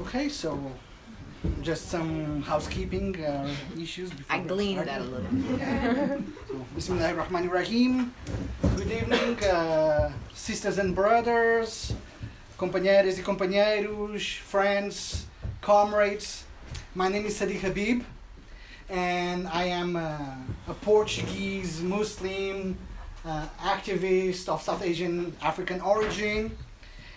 Okay, so just some housekeeping uh, issues. Before I gleaned that a little. So, Bismillahirrahmanirrahim. Good evening, uh, sisters and brothers, companheiras e companheiros, friends, comrades. My name is Sadiq Habib, and I am uh, a Portuguese Muslim uh, activist of South Asian African origin.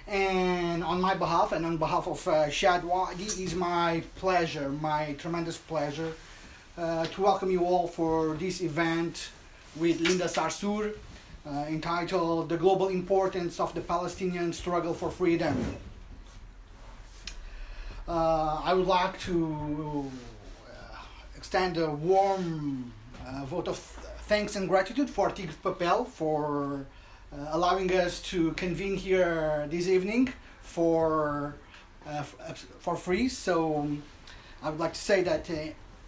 And on my behalf and on behalf of uh, it is my pleasure, my tremendous pleasure, uh, to welcome you all for this event with Linda Sarsour uh, entitled The Global Importance of the Palestinian Struggle for Freedom. Uh, I would like to uh, extend a warm uh, vote of thanks and gratitude for Tigre Papel for uh, allowing us to convene here this evening for uh, for free. So um, I would like to say that uh,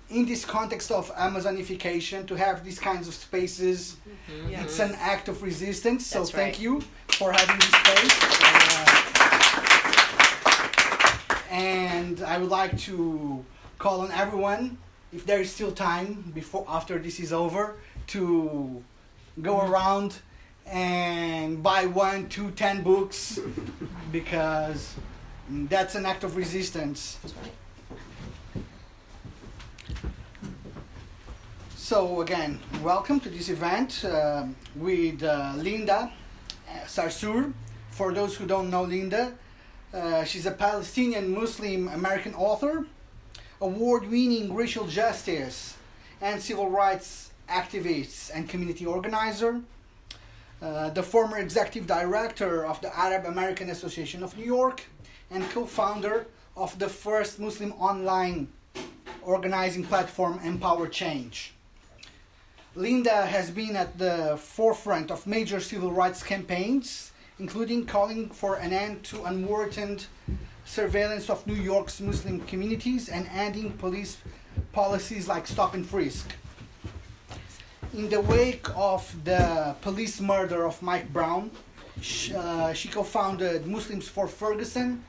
in this context of Amazonification, to have these kinds of spaces, it's an act of resistance. So That's thank right. you for having this space. Uh, and I would like to call on everyone, if there is still time before after this is over, to go around and buy one, two, ten books, because that's an act of resistance. So again, welcome to this event um with uh, Linda uh, Sarsour. For those who don't know Linda, uh, she's a Palestinian Muslim American author, award-winning racial justice and civil rights activist and community organizer, uh, the former executive director of the Arab American Association of New York, and co-founder of the first Muslim online organizing platform Empower Change. Linda has been at the forefront of major civil rights campaigns, including calling for an end to unwarranted surveillance of New York's Muslim communities and ending police policies like stop and frisk. In the wake of the police murder of Mike Brown, uh, she co founded Muslims for Ferguson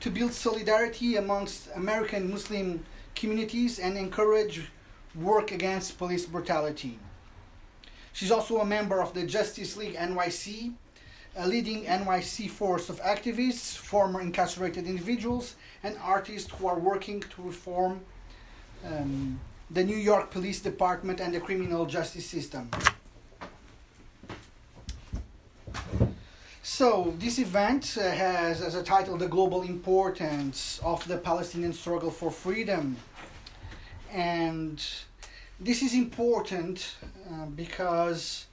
to build solidarity amongst American Muslim communities and encourage work against police brutality. She's also a member of the Justice League NYC, a leading NYC force of activists, former incarcerated individuals, and artists who are working to reform um, the New York Police Department and the criminal justice system. So, this event uh, has as a title the global importance of the Palestinian struggle for freedom. And this is important uh, because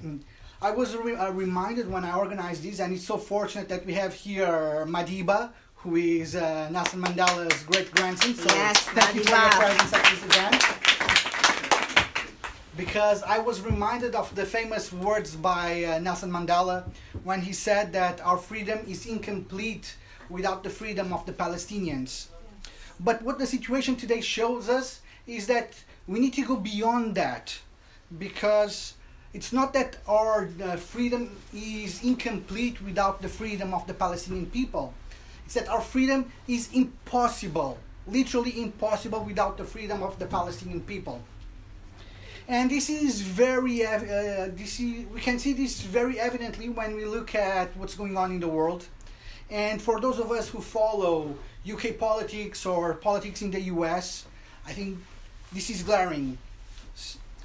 um, I was re- uh, reminded when I organized this, and it's so fortunate that we have here Madiba, who is uh, Nelson Mandela's great grandson. So Yes, thank you for your presence at this event. Because I was reminded of the famous words by uh, Nelson Mandela when he said that our freedom is incomplete without the freedom of the Palestinians. But what the situation today shows us is that we need to go beyond that because it's not that our uh, freedom is incomplete without the freedom of the Palestinian people. It's that our freedom is impossible, literally impossible without the freedom of the Palestinian people. And this is very, uh, this is, we can see this very evidently when we look at what's going on in the world. And for those of us who follow UK politics or politics in the US, I think this is glaring.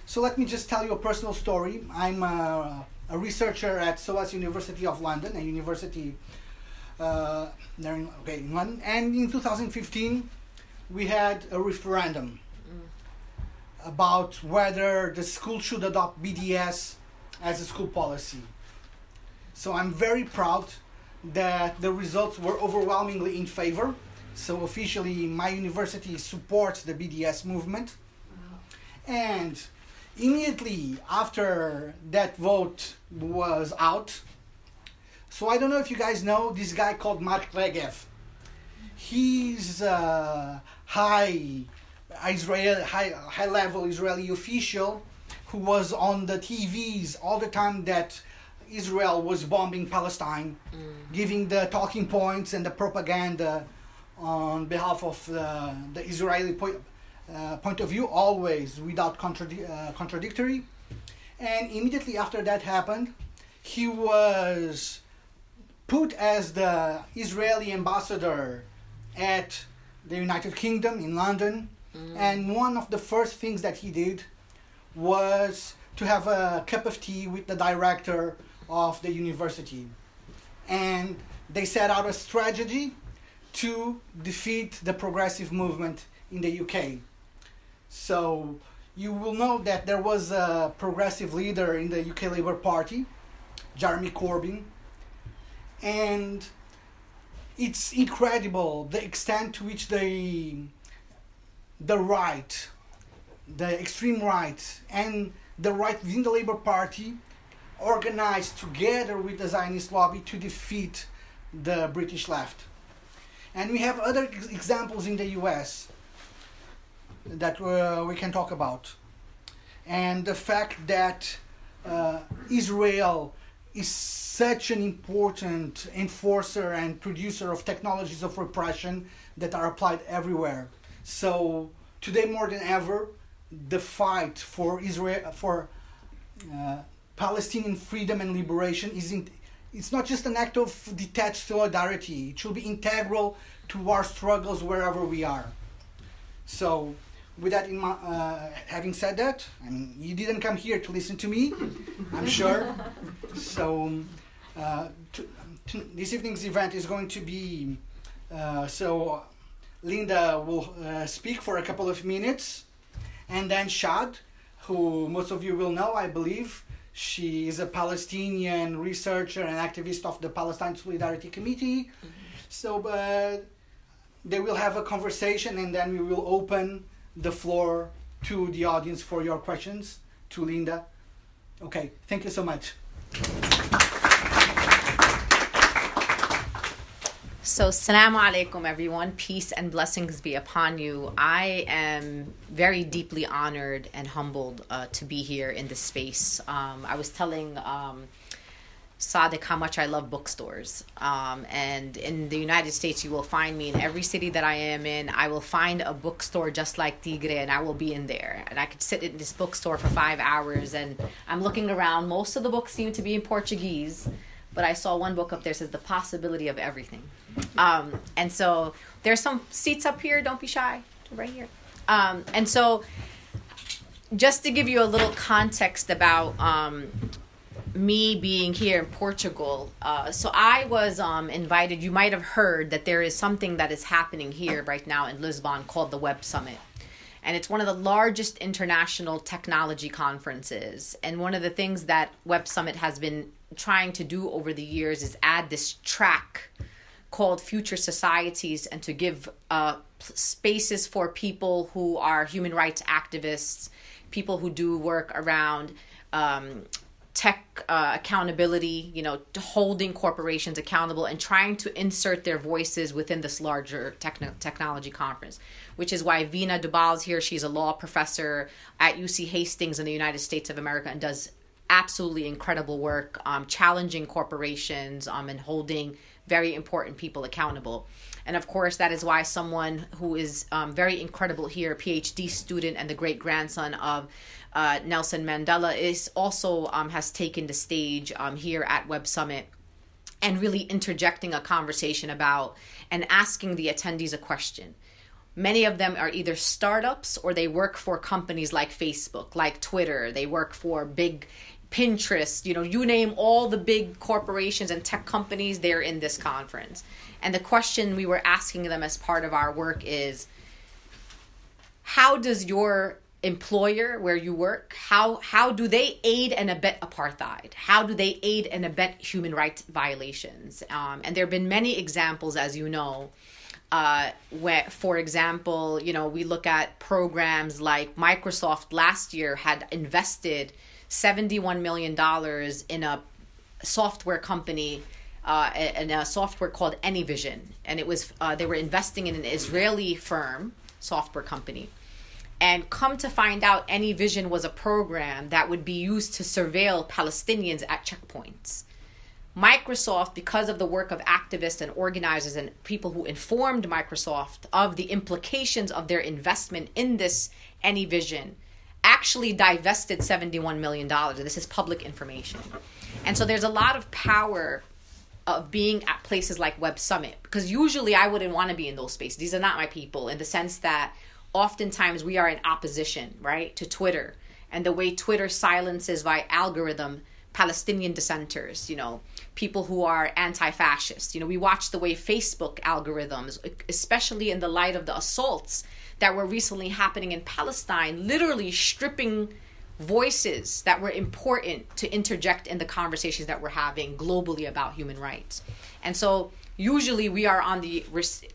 So let me just tell you a personal story. I'm a, a researcher at SOAS University of London, a university uh, okay, in. And in 2015, we had a referendum about whether the school should adopt BDS as a school policy. So I'm very proud that the results were overwhelmingly in favor. So officially, my university supports the BDS movement. And immediately after that vote was out, so I don't know if you guys know this guy called Mark Regev. He's a high Israel high high level Israeli official who was on the TVs all the time that Israel was bombing Palestine, giving the talking points and the propaganda on behalf of uh, the Israeli point, uh, point of view, always without contradi- uh, contradictory. And immediately after that happened, he was put as the Israeli ambassador at the United Kingdom in London. Mm. And one of the first things that he did was to have a cup of tea with the director of the university. And they set out a strategy to defeat the progressive movement in the UK. So you will know that there was a progressive leader in the UK Labour Party, Jeremy Corbyn, and it's incredible the extent to which the the right, the extreme right, and the right within the Labour Party organized together with the Zionist lobby to defeat the British left. And we have other examples in the US that uh, we can talk about. And the fact that uh, Israel is such an important enforcer and producer of technologies of repression that are applied everywhere. So today more than ever, the fight for Israel for uh, Palestinian freedom and liberation is in, it's not just an act of detached solidarity. It should be integral to our struggles wherever we are. So, with that in my, uh, having said that, I mean, you didn't come here to listen to me, I'm sure. So, uh, to, to this evening's event is going to be uh, so. Linda will uh, speak for a couple of minutes, and then Shad, who most of you will know, I believe, she is a Palestinian researcher and activist of the Palestine Solidarity Committee. Mm-hmm. So uh, they will have a conversation and then we will open the floor to the audience for your questions to Linda. Okay, thank you so much. So, salamu alaikum, everyone. Peace and blessings be upon you. I am very deeply honored and humbled uh, to be here in this space. Um, I was telling um, Sadiq how much I love bookstores. Um, and in the United States, you will find me in every city that I am in. I will find a bookstore just like Tigre, and I will be in there. And I could sit in this bookstore for five hours, and I'm looking around. Most of the books seem to be in Portuguese but I saw one book up there says the possibility of everything. Um, and so there's some seats up here. Don't be shy. Right here. Um, and so just to give you a little context about um, me being here in Portugal, uh, so I was um, invited. You might have heard that there is something that is happening here right now in Lisbon called the Web Summit. And it's one of the largest international technology conferences. And one of the things that Web Summit has been trying to do over the years is add this track called Future Societies and to give uh, spaces for people who are human rights activists, people who do work around um, tech uh, accountability, you know, holding corporations accountable and trying to insert their voices within this larger techn- technology conference, which is why Veena Dubal is here. She's a law professor at UC Hastings in the United States of America and does absolutely incredible work um, challenging corporations um, and holding very important people accountable. And of course, that is why someone who is um, very incredible here, PhD student and the great grandson of uh, Nelson Mandela, is also um, has taken the stage um, here at Web Summit and really interjecting a conversation about and asking the attendees a question. Many of them are either startups or they work for companies like Facebook, like Twitter. They work for big Pinterest, you know, you name all the big corporations and tech companies, they're in this conference. And the question we were asking them as part of our work is how does your employer where you work how how do they aid and abet apartheid? How do they aid and abet human rights violations? Um, and there have been many examples as you know uh, where for example you know we look at programs like microsoft last year had invested $71 million in a software company uh, in a software called AnyVision, and it was uh, they were investing in an Israeli firm software company, and come to find out, AnyVision was a program that would be used to surveil Palestinians at checkpoints. Microsoft, because of the work of activists and organizers and people who informed Microsoft of the implications of their investment in this AnyVision, actually divested $71 million. This is public information. And so there's a lot of power of being at places like Web Summit because usually I wouldn't want to be in those spaces. These are not my people in the sense that oftentimes we are in opposition, right, to Twitter and the way Twitter silences by algorithm Palestinian dissenters, you know, people who are anti fascist. You know, we watch the way Facebook algorithms, especially in the light of the assaults that were recently happening in Palestine, literally stripping voices that were important to interject in the conversations that we're having globally about human rights. And so, usually, we are on the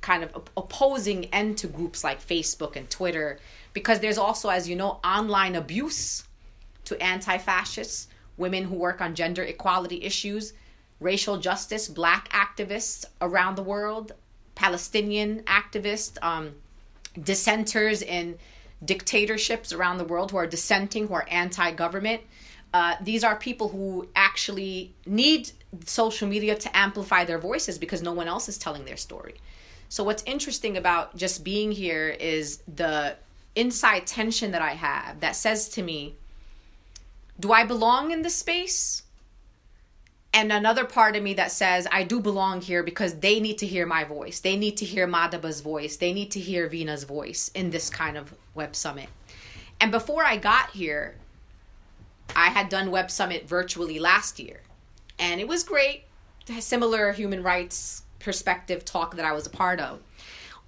kind of opposing end to groups like Facebook and Twitter because there's also, as you know, online abuse to anti fascists women who work on gender equality issues, racial justice, black activists around the world, Palestinian activists, um, dissenters in dictatorships around the world who are dissenting, who are anti government. Uh, these are people who actually need social media to amplify their voices because no one else is telling their story. So, what's interesting about just being here is the inside tension that I have that says to me, do I belong in this space? And another part of me that says, I do belong here because they need to hear my voice. They need to hear Madiba's voice. They need to hear Veena's voice in this kind of Web Summit. And before I got here, I had done Web Summit virtually last year. And it was great. Similar human rights perspective talk that I was a part of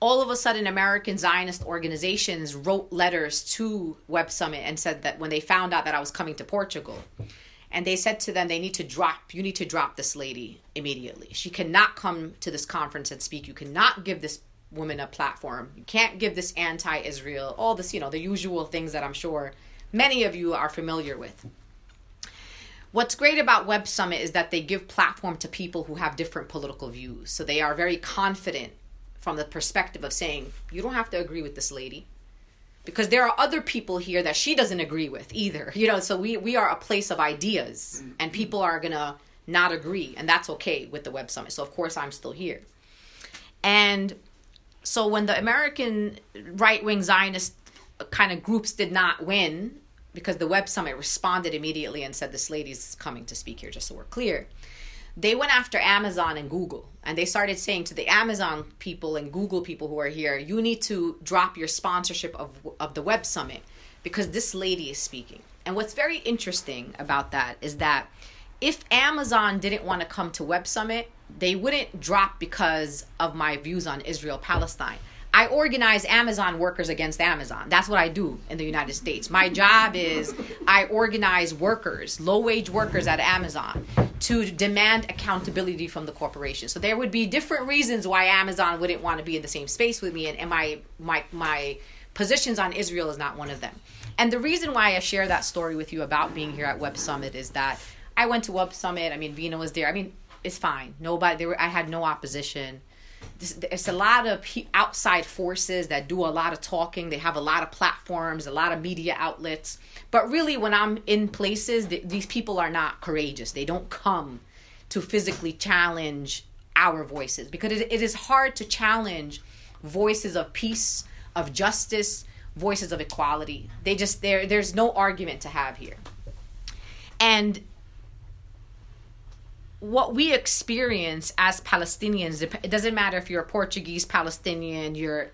all of a sudden American Zionist organizations wrote letters to Web Summit and said that when they found out that I was coming to Portugal, and they said to them they need to drop you need to drop this lady immediately. She cannot come to this conference and speak. You cannot give this woman a platform. You can't give this anti-Israel, all this, you know, the usual things that I'm sure many of you are familiar with. What's great about Web Summit is that they give platform to people who have different political views. So they are very confident from the perspective of saying, you don't have to agree with this lady because there are other people here that she doesn't agree with either. You know, so we we are a place of ideas and people are going to not agree and that's okay with the web summit. So of course I'm still here. And so when the American right-wing Zionist kind of groups did not win because the web summit responded immediately and said this lady's coming to speak here just so we're clear they went after Amazon and Google and they started saying to the Amazon people and Google people who are here, you need to drop your sponsorship of, of the Web Summit because this lady is speaking. And what's very interesting about that is that if Amazon didn't want to come to Web Summit, they wouldn't drop because of my views on Israel Palestine. I organize Amazon workers against Amazon. That's what I do in the United States. My job is I organize workers, low wage workers at Amazon to demand accountability from the corporation. So there would be different reasons why Amazon wouldn't want to be in the same space with me and, and my my my positions on Israel is not one of them. And the reason why I share that story with you about being here at Web Summit is that I went to Web Summit. I mean, Veena was there. I mean, it's fine. Nobody there. Were, I had no opposition it's a lot of outside forces that do a lot of talking. They have a lot of platforms, a lot of media outlets. But really, when I'm in places, these people are not courageous. They don't come to physically challenge our voices because it, is hard to challenge voices of peace, of justice, voices of equality. They just there. There's no argument to have here. And what we experience as Palestinians, it doesn't matter if you're a Portuguese Palestinian, you're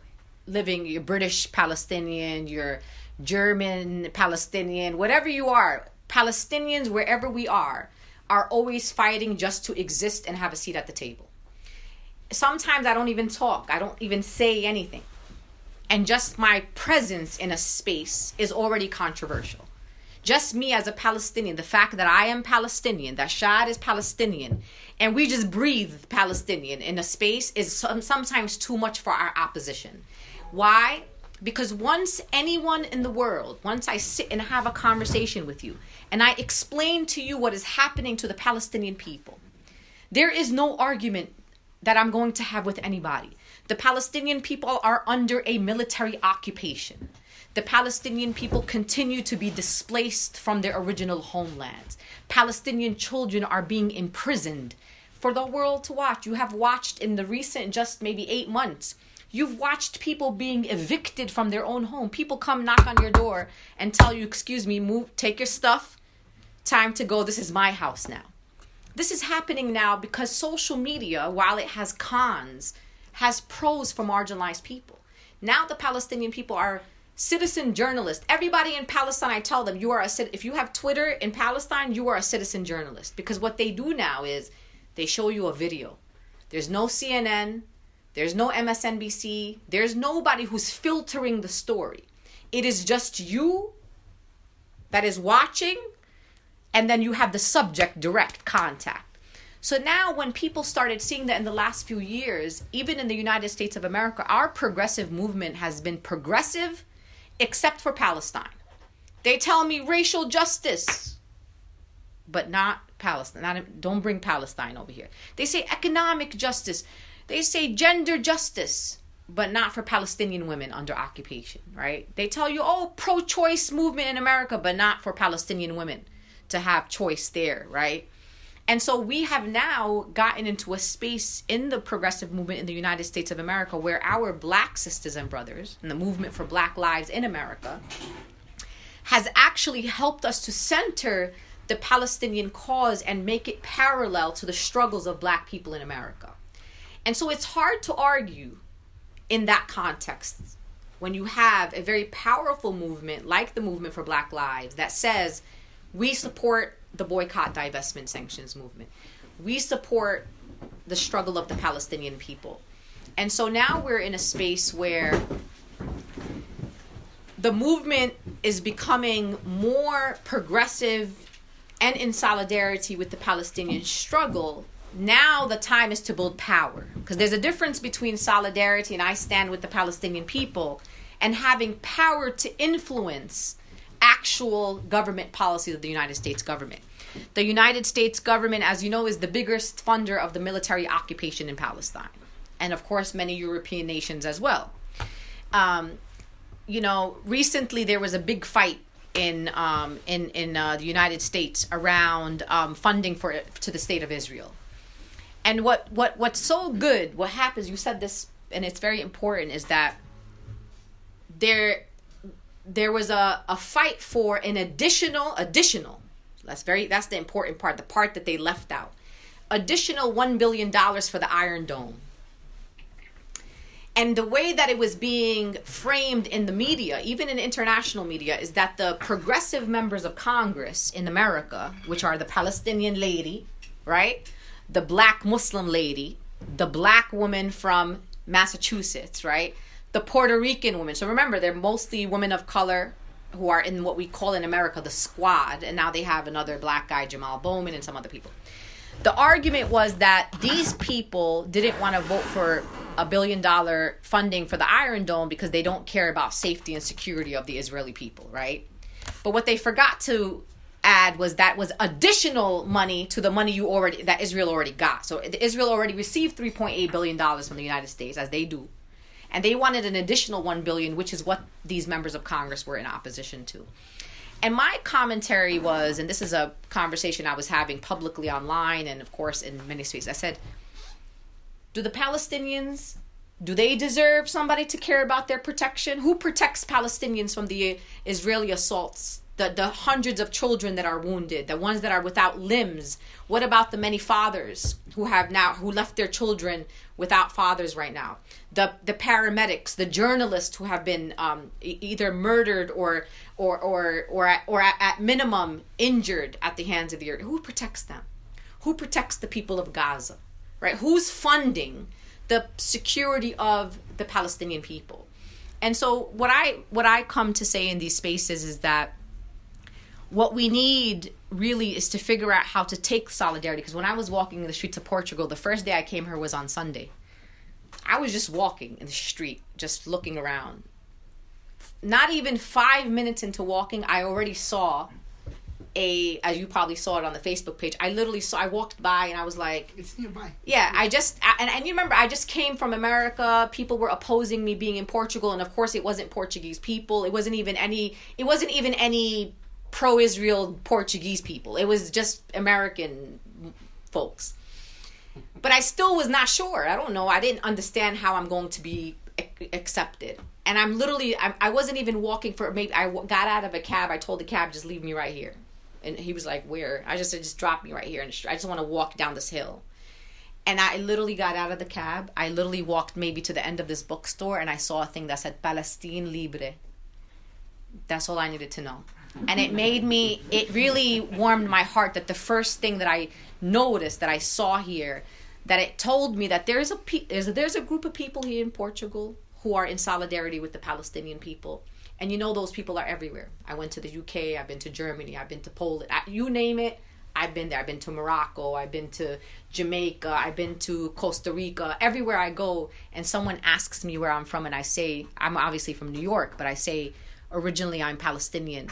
living, you're British Palestinian, you're German Palestinian, whatever you are, Palestinians, wherever we are, are always fighting just to exist and have a seat at the table. Sometimes I don't even talk, I don't even say anything. And just my presence in a space is already controversial just me as a Palestinian, the fact that I am Palestinian, that Shad is Palestinian, and we just breathe Palestinian in a space is sometimes too much for our opposition. Why? Because once anyone in the world, once I sit and have a conversation with you, and I explain to you what is happening to the Palestinian people, there is no argument that I'm going to have with anybody. The Palestinian people are under a military occupation. The Palestinian people continue to be displaced from their original homelands. Palestinian children are being imprisoned for the world to watch. You have watched in the recent, just maybe eight months, you've watched people being evicted from their own home. People come knock on your door and tell you, Excuse me, move, take your stuff, time to go. This is my house now. This is happening now because social media, while it has cons, has pros for marginalized people. Now the Palestinian people are citizen journalist. Everybody in Palestine, I tell them, you are a if you have Twitter in Palestine, you are a citizen journalist because what they do now is they show you a video. There's no CNN, there's no MSNBC, there's nobody who's filtering the story. It is just you that is watching and then you have the subject direct contact. So now, when people started seeing that in the last few years, even in the United States of America, our progressive movement has been progressive except for Palestine. They tell me racial justice, but not Palestine. Not, don't bring Palestine over here. They say economic justice. They say gender justice, but not for Palestinian women under occupation, right? They tell you, oh, pro choice movement in America, but not for Palestinian women to have choice there, right? And so we have now gotten into a space in the progressive movement in the United States of America where our black sisters and brothers and the movement for black lives in America has actually helped us to center the Palestinian cause and make it parallel to the struggles of black people in America. And so it's hard to argue in that context when you have a very powerful movement like the movement for black lives that says we support the boycott, divestment, sanctions movement. We support the struggle of the Palestinian people. And so now we're in a space where the movement is becoming more progressive and in solidarity with the Palestinian struggle. Now the time is to build power because there's a difference between solidarity and I stand with the Palestinian people and having power to influence actual government policies of the United States government. The United States government, as you know, is the biggest funder of the military occupation in Palestine, and of course, many European nations as well. Um, you know, recently there was a big fight in um, in in uh, the United States around um, funding for to the state of Israel. And what what what's so good? What happens? You said this, and it's very important. Is that there there was a, a fight for an additional additional that's very that's the important part the part that they left out. Additional 1 billion dollars for the iron dome. And the way that it was being framed in the media even in international media is that the progressive members of congress in america which are the palestinian lady right? The black muslim lady the black woman from massachusetts right the Puerto Rican women. So remember, they're mostly women of color who are in what we call in America the squad, and now they have another black guy, Jamal Bowman, and some other people. The argument was that these people didn't want to vote for a billion dollar funding for the Iron Dome because they don't care about safety and security of the Israeli people, right? But what they forgot to add was that was additional money to the money you already that Israel already got. So Israel already received 3.8 billion dollars from the United States as they do and they wanted an additional 1 billion which is what these members of congress were in opposition to and my commentary was and this is a conversation i was having publicly online and of course in many spaces i said do the palestinians do they deserve somebody to care about their protection who protects palestinians from the israeli assaults the, the hundreds of children that are wounded, the ones that are without limbs. What about the many fathers who have now who left their children without fathers right now? The the paramedics, the journalists who have been um, e- either murdered or or or or at, or at, at minimum injured at the hands of the earth. Who protects them? Who protects the people of Gaza? Right? Who's funding the security of the Palestinian people? And so what I what I come to say in these spaces is that what we need really is to figure out how to take solidarity. Because when I was walking in the streets of Portugal, the first day I came here was on Sunday. I was just walking in the street, just looking around. Not even five minutes into walking, I already saw a as you probably saw it on the Facebook page. I literally saw I walked by and I was like It's nearby. yeah, I just and, and you remember I just came from America. People were opposing me being in Portugal, and of course it wasn't Portuguese people. It wasn't even any. It wasn't even any pro-Israel Portuguese people. It was just American folks. But I still was not sure. I don't know. I didn't understand how I'm going to be accepted. And I'm literally, I, I wasn't even walking for, maybe I got out of a cab. I told the cab, just leave me right here. And he was like, where? I just said, just drop me right here. And I just want to walk down this hill. And I literally got out of the cab. I literally walked maybe to the end of this bookstore and I saw a thing that said Palestine Libre. That's all I needed to know. And it made me, it really warmed my heart that the first thing that I noticed that I saw here, that it told me that there's a, there's a, there's a group of people here in Portugal who are in solidarity with the Palestinian people. And you know, those people are everywhere. I went to the UK, I've been to Germany, I've been to Poland, I- you name it, I've been there. I've been to Morocco, I've been to Jamaica, I've been to Costa Rica. Everywhere I go, and someone asks me where I'm from, and I say, I'm obviously from New York, but I say, originally I'm Palestinian.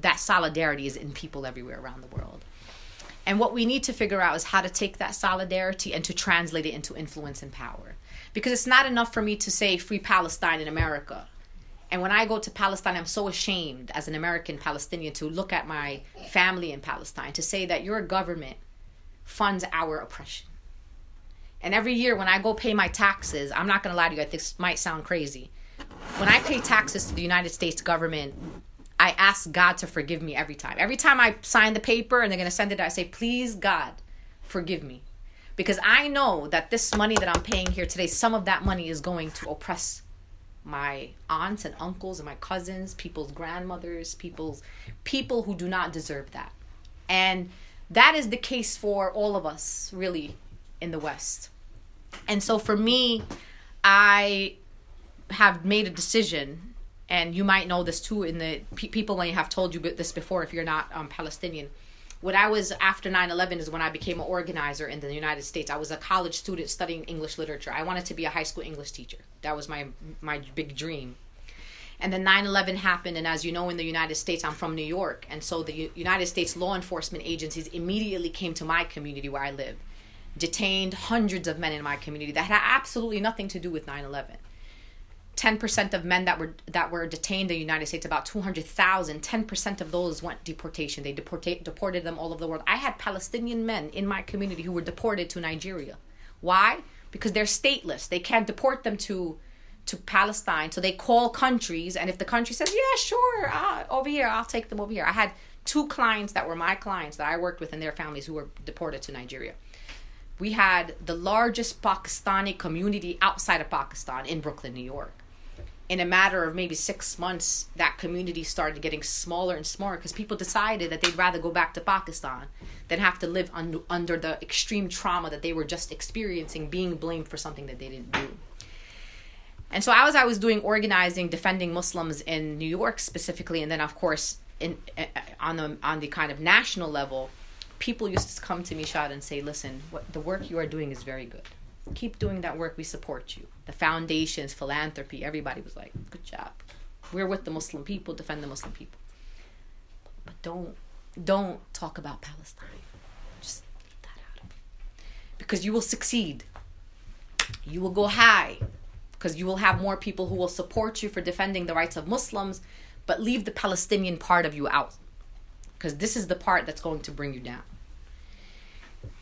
That solidarity is in people everywhere around the world. And what we need to figure out is how to take that solidarity and to translate it into influence and power. Because it's not enough for me to say free Palestine in America. And when I go to Palestine, I'm so ashamed as an American Palestinian to look at my family in Palestine to say that your government funds our oppression. And every year when I go pay my taxes, I'm not going to lie to you, this might sound crazy. When I pay taxes to the United States government, I ask God to forgive me every time. Every time I sign the paper and they're going to send it, I say, please, God, forgive me. Because I know that this money that I'm paying here today, some of that money is going to oppress my aunts and uncles and my cousins, people's grandmothers, people's people who do not deserve that. And that is the case for all of us, really, in the West. And so for me, I have made a decision, and you might know this too. In the pe- people may have told you this before if you're not um, Palestinian. When I was after 9/11 is when I became an organizer in the United States. I was a college student studying English literature. I wanted to be a high school English teacher. That was my my big dream. And then 9/11 happened, and as you know, in the United States, I'm from New York, and so the U- United States law enforcement agencies immediately came to my community where I live, detained hundreds of men in my community that had absolutely nothing to do with 9/11. 10% of men that were that were detained in the United States, about 200,000, 10% of those went deportation. They deported deported them all over the world. I had Palestinian men in my community who were deported to Nigeria. Why? Because they're stateless. They can't deport them to to Palestine. So they call countries, and if the country says, "Yeah, sure, uh, over here, I'll take them over here." I had two clients that were my clients that I worked with and their families who were deported to Nigeria. We had the largest Pakistani community outside of Pakistan in Brooklyn, New York in a matter of maybe six months, that community started getting smaller and smaller because people decided that they'd rather go back to Pakistan than have to live un- under the extreme trauma that they were just experiencing, being blamed for something that they didn't do. And so, as I was doing organizing, defending Muslims in New York specifically, and then of course in uh, on the on the kind of national level, people used to come to me, Shad, and say, "Listen, what the work you are doing is very good." Keep doing that work. We support you. The foundations, philanthropy, everybody was like, good job. We're with the Muslim people, defend the Muslim people. But don't don't talk about Palestine. Just leave that out of it. Because you will succeed. You will go high. Because you will have more people who will support you for defending the rights of Muslims, but leave the Palestinian part of you out. Because this is the part that's going to bring you down.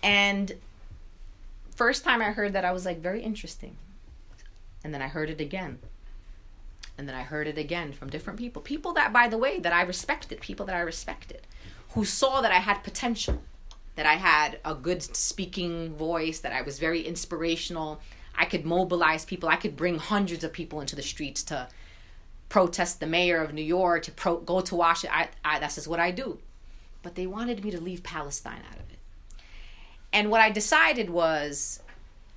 And first time I heard that, I was like, very interesting. And then I heard it again. And then I heard it again from different people. People that, by the way, that I respected, people that I respected, who saw that I had potential, that I had a good speaking voice, that I was very inspirational. I could mobilize people. I could bring hundreds of people into the streets to protest the mayor of New York, to pro- go to Washington. I, I, that's just what I do. But they wanted me to leave Palestine out of it. And what I decided was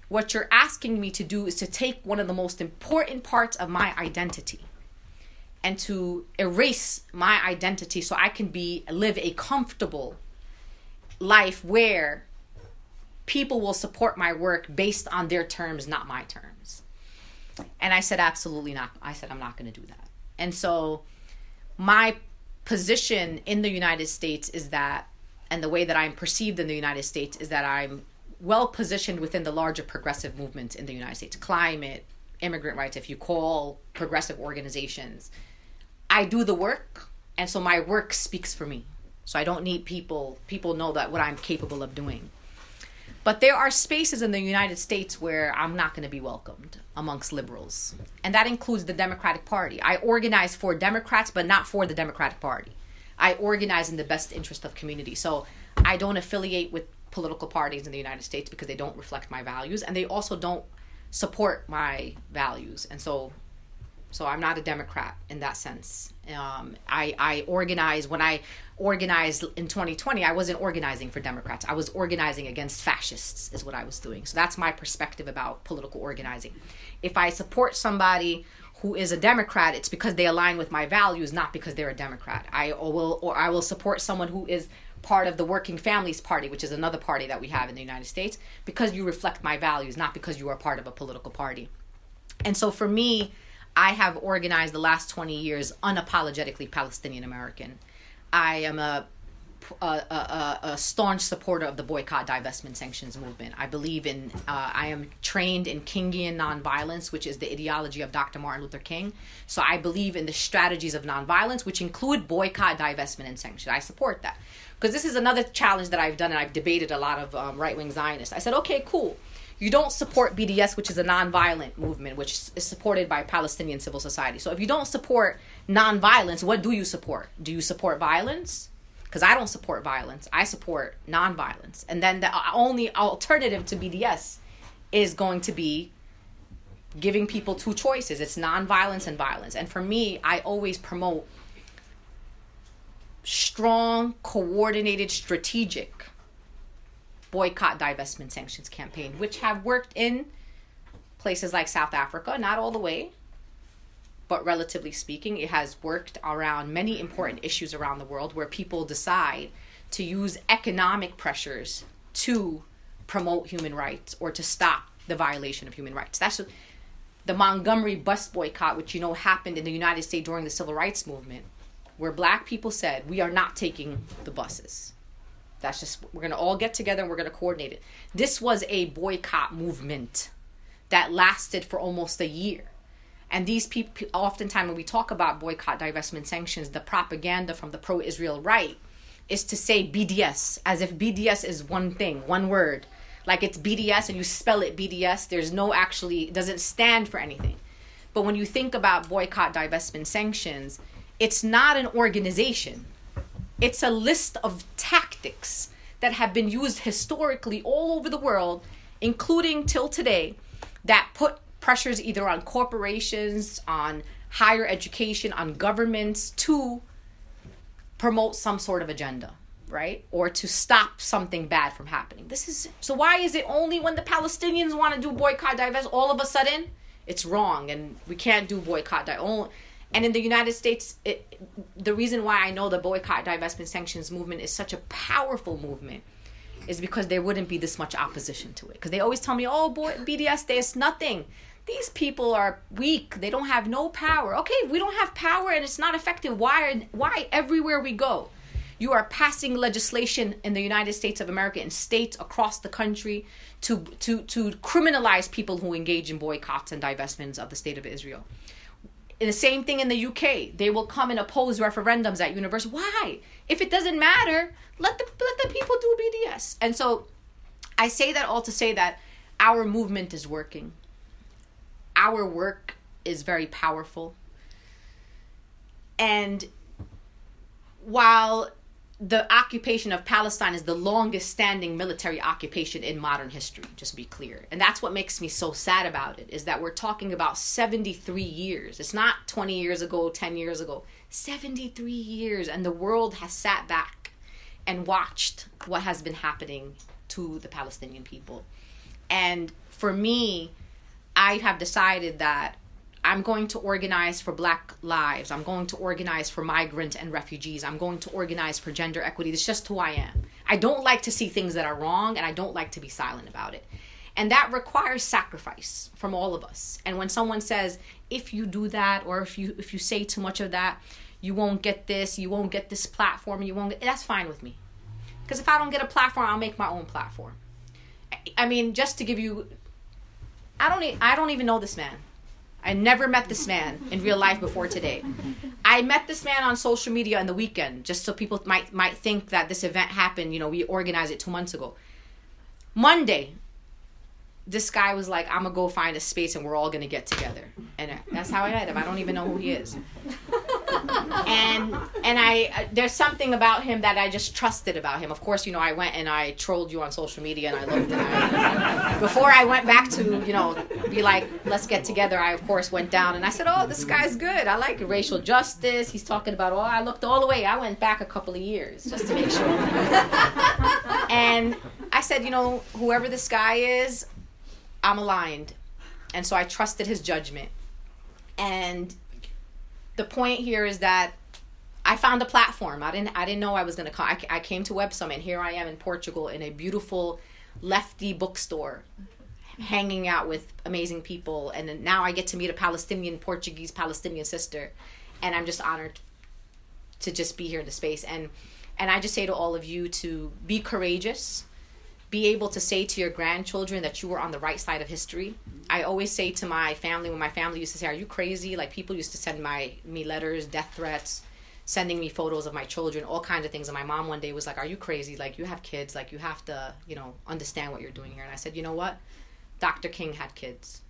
what you're asking me to do is to take one of the most important parts of my identity and to erase my identity so I can be live a comfortable life where people will support my work based on their terms, not my terms. And I said absolutely not. I said I'm not going to do that. And so my position in the United States is that, and the way that I'm perceived in the United States is that I'm well positioned within the larger progressive movements in the United States climate, immigrant rights, if you call progressive organizations. I do the work, and so my work speaks for me. So I don't need people, people know that what I'm capable of doing. But there are spaces in the United States where I'm not going to be welcomed amongst liberals. And that includes the Democratic Party. I organize for Democrats, but not for the Democratic Party. I organize in the best interest of community. So I don't affiliate with political parties in the United States because they don't reflect my values and they also don't support my values. And so so I'm not a Democrat in that sense. Um, I, I organize when I organized in 2020. I wasn't organizing for Democrats. I was organizing against fascists. Is what I was doing. So that's my perspective about political organizing. If I support somebody who is a Democrat, it's because they align with my values, not because they're a Democrat. I will or I will support someone who is part of the Working Families Party, which is another party that we have in the United States, because you reflect my values, not because you are part of a political party. And so for me, I have organized the last 20 years unapologetically Palestinian American. I am a a, a, a, staunch supporter of the boycott, divestment, sanctions movement. I believe in, uh, I am trained in Kingian nonviolence, which is the ideology of Dr. Martin Luther King. So I believe in the strategies of nonviolence, which include boycott, divestment, and sanction. I support that. Because this is another challenge that I've done, and I've debated a lot of um, right wing Zionists. I said, okay, cool you don't support BDS, which is a nonviolent movement, which is supported by Palestinian civil society. So if you don't support nonviolence, what do you support? Do you support violence? Because I don't support violence. I support nonviolence. And then the only alternative to BDS is going to be giving people two choices it's nonviolence and violence. And for me, I always promote strong, coordinated, strategic boycott, divestment, sanctions campaign, which have worked in places like South Africa, not all the way, but relatively speaking, it has worked around many important issues around the world where people decide to use economic pressures to promote human rights or to stop the violation of human rights. That's the Montgomery bus boycott, which you know happened in the United States during the civil rights movement, where black people said, We are not taking the buses. That's just, we're going to all get together and we're going to coordinate it. This was a boycott movement that lasted for almost a year. And these people, oftentimes when we talk about boycott, divestment, sanctions, the propaganda from the pro Israel right is to say BDS, as if BDS is one thing, one word. Like it's BDS and you spell it BDS, there's no actually, doesn't stand for anything. But when you think about boycott, divestment, sanctions, it's not an organization it's a list of tactics that have been used historically all over the world, including till today, that put pressures either on corporations, on higher education, on governments to promote some sort of agenda, right? Or to stop something bad from happening. This is so why is it only when the Palestinians want to do boycott divest all of a sudden it's wrong and we can't do boycott divest and in the United States, it, the reason why I know the boycott, divestment, sanctions movement is such a powerful movement is because there wouldn't be this much opposition to it. Because they always tell me, oh, boy, BDS, there's nothing. These people are weak. They don't have no power. Okay, we don't have power and it's not effective. Why? Why everywhere we go? You are passing legislation in the United States of America in states across the country to to to criminalize people who engage in boycotts and divestments of the state of Israel the same thing in the UK. They will come and oppose referendums at university. Why? If it doesn't matter, let the let the people do BDS. And so I say that all to say that our movement is working. Our work is very powerful. And while the occupation of Palestine is the longest standing military occupation in modern history, just be clear. And that's what makes me so sad about it, is that we're talking about 73 years. It's not 20 years ago, 10 years ago, 73 years. And the world has sat back and watched what has been happening to the Palestinian people. And for me, I have decided that I'm going to organize for black lives. I'm going to organize for migrant and refugees. I'm going to organize for gender equity. It's just who I am. I don't like to see things that are wrong and I don't like to be silent about it. And that requires sacrifice from all of us. And when someone says, if you do that or if you if you say too much of that, you won't get this, you won't get this platform, you won't get that's fine with me. Because if I don't get a platform, I'll make my own platform. I mean, just to give you I don't e- I don't even know this man. I never met this man in real life before today. I met this man on social media in the weekend, just so people might might think that this event happened. You know, we organized it two months ago. Monday, this guy was like, "I'm gonna go find a space and we're all gonna get together," and uh, that's how I met him. I don't even know who he is. And and I uh, there's something about him that I just trusted about him. Of course, you know, I went and I trolled you on social media and I looked and before I went back to you know be like, let's get together. I of course went down and I said, oh, this guy's good. I like racial justice. He's talking about. Oh, I looked all the way. I went back a couple of years just to make sure. and I said, you know, whoever this guy is, I'm aligned. And so I trusted his judgment. And the point here is that I found a platform. I didn't I didn't know I was going to come. I, I came to Web Summit. Here I am in Portugal in a beautiful lefty bookstore hanging out with amazing people and now I get to meet a Palestinian Portuguese Palestinian sister and I'm just honored to just be here in the space and and I just say to all of you to be courageous be able to say to your grandchildren that you were on the right side of history. I always say to my family when my family used to say, "Are you crazy?" Like people used to send my me letters, death threats, sending me photos of my children, all kinds of things. And my mom one day was like, "Are you crazy? Like you have kids. Like you have to, you know, understand what you're doing here." And I said, "You know what? Dr. King had kids.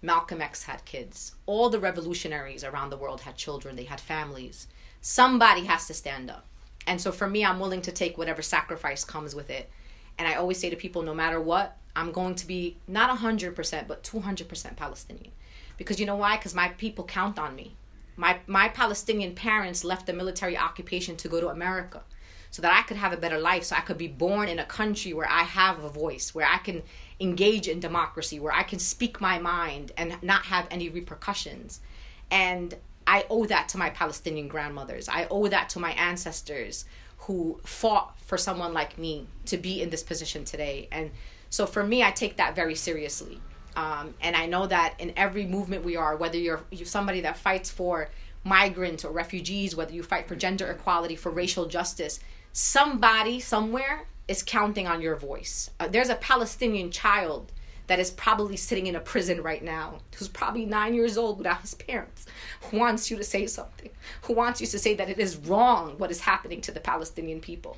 Malcolm X had kids. All the revolutionaries around the world had children. They had families. Somebody has to stand up." And so for me, I'm willing to take whatever sacrifice comes with it and I always say to people, no matter what, I'm going to be not 100%, but 200% Palestinian. Because you know why? Because my people count on me. My, my Palestinian parents left the military occupation to go to America so that I could have a better life, so I could be born in a country where I have a voice, where I can engage in democracy, where I can speak my mind and not have any repercussions. And I owe that to my Palestinian grandmothers. I owe that to my ancestors who fought for someone like me to be in this position today. And so for me, I take that very seriously. Um, and I know that in every movement we are, whether you're, you're somebody that fights for migrants or refugees, whether you fight for gender equality, for racial justice, somebody somewhere is counting on your voice. Uh, there's a Palestinian child that is probably sitting in a prison right now, who's probably nine years old without his parents, who wants you to say something, who wants you to say that it is wrong what is happening to the Palestinian people.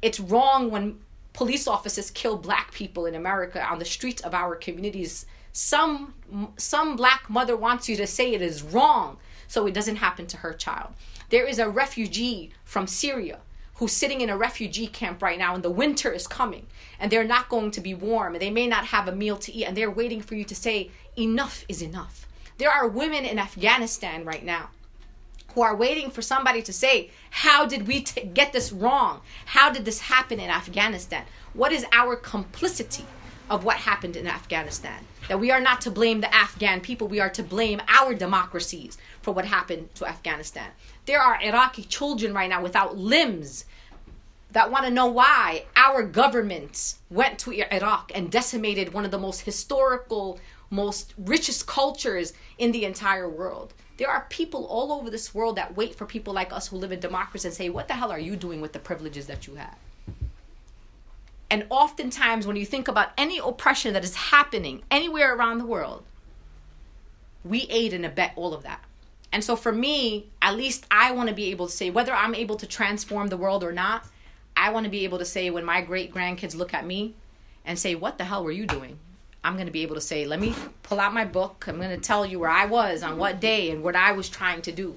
It's wrong when police officers kill black people in America on the streets of our communities. Some some black mother wants you to say it is wrong so it doesn't happen to her child. There is a refugee from Syria who's sitting in a refugee camp right now and the winter is coming and they're not going to be warm and they may not have a meal to eat and they're waiting for you to say enough is enough. There are women in Afghanistan right now who are waiting for somebody to say, How did we t- get this wrong? How did this happen in Afghanistan? What is our complicity of what happened in Afghanistan? That we are not to blame the Afghan people, we are to blame our democracies for what happened to Afghanistan. There are Iraqi children right now without limbs that want to know why our government went to Iraq and decimated one of the most historical, most richest cultures in the entire world. There are people all over this world that wait for people like us who live in democracy and say, What the hell are you doing with the privileges that you have? And oftentimes, when you think about any oppression that is happening anywhere around the world, we aid and abet all of that. And so, for me, at least I want to be able to say, whether I'm able to transform the world or not, I want to be able to say, when my great grandkids look at me and say, What the hell were you doing? I'm going to be able to say, let me pull out my book. I'm going to tell you where I was on what day and what I was trying to do.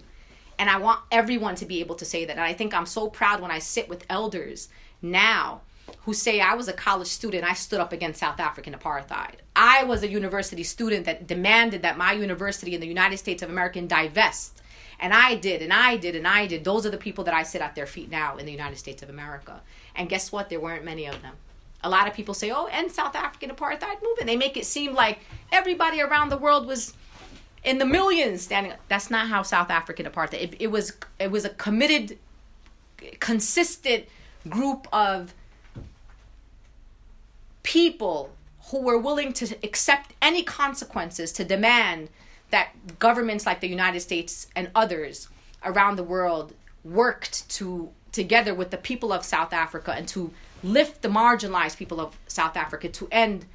And I want everyone to be able to say that. And I think I'm so proud when I sit with elders now who say I was a college student, I stood up against South African apartheid. I was a university student that demanded that my university in the United States of America divest. And I did, and I did, and I did. Those are the people that I sit at their feet now in the United States of America. And guess what? There weren't many of them a lot of people say, "Oh, end South African apartheid movement." They make it seem like everybody around the world was in the millions standing. That's not how South African apartheid. It, it was it was a committed, consistent group of people who were willing to accept any consequences to demand that governments like the United States and others around the world worked to together with the people of South Africa and to lift the marginalized people of South Africa to end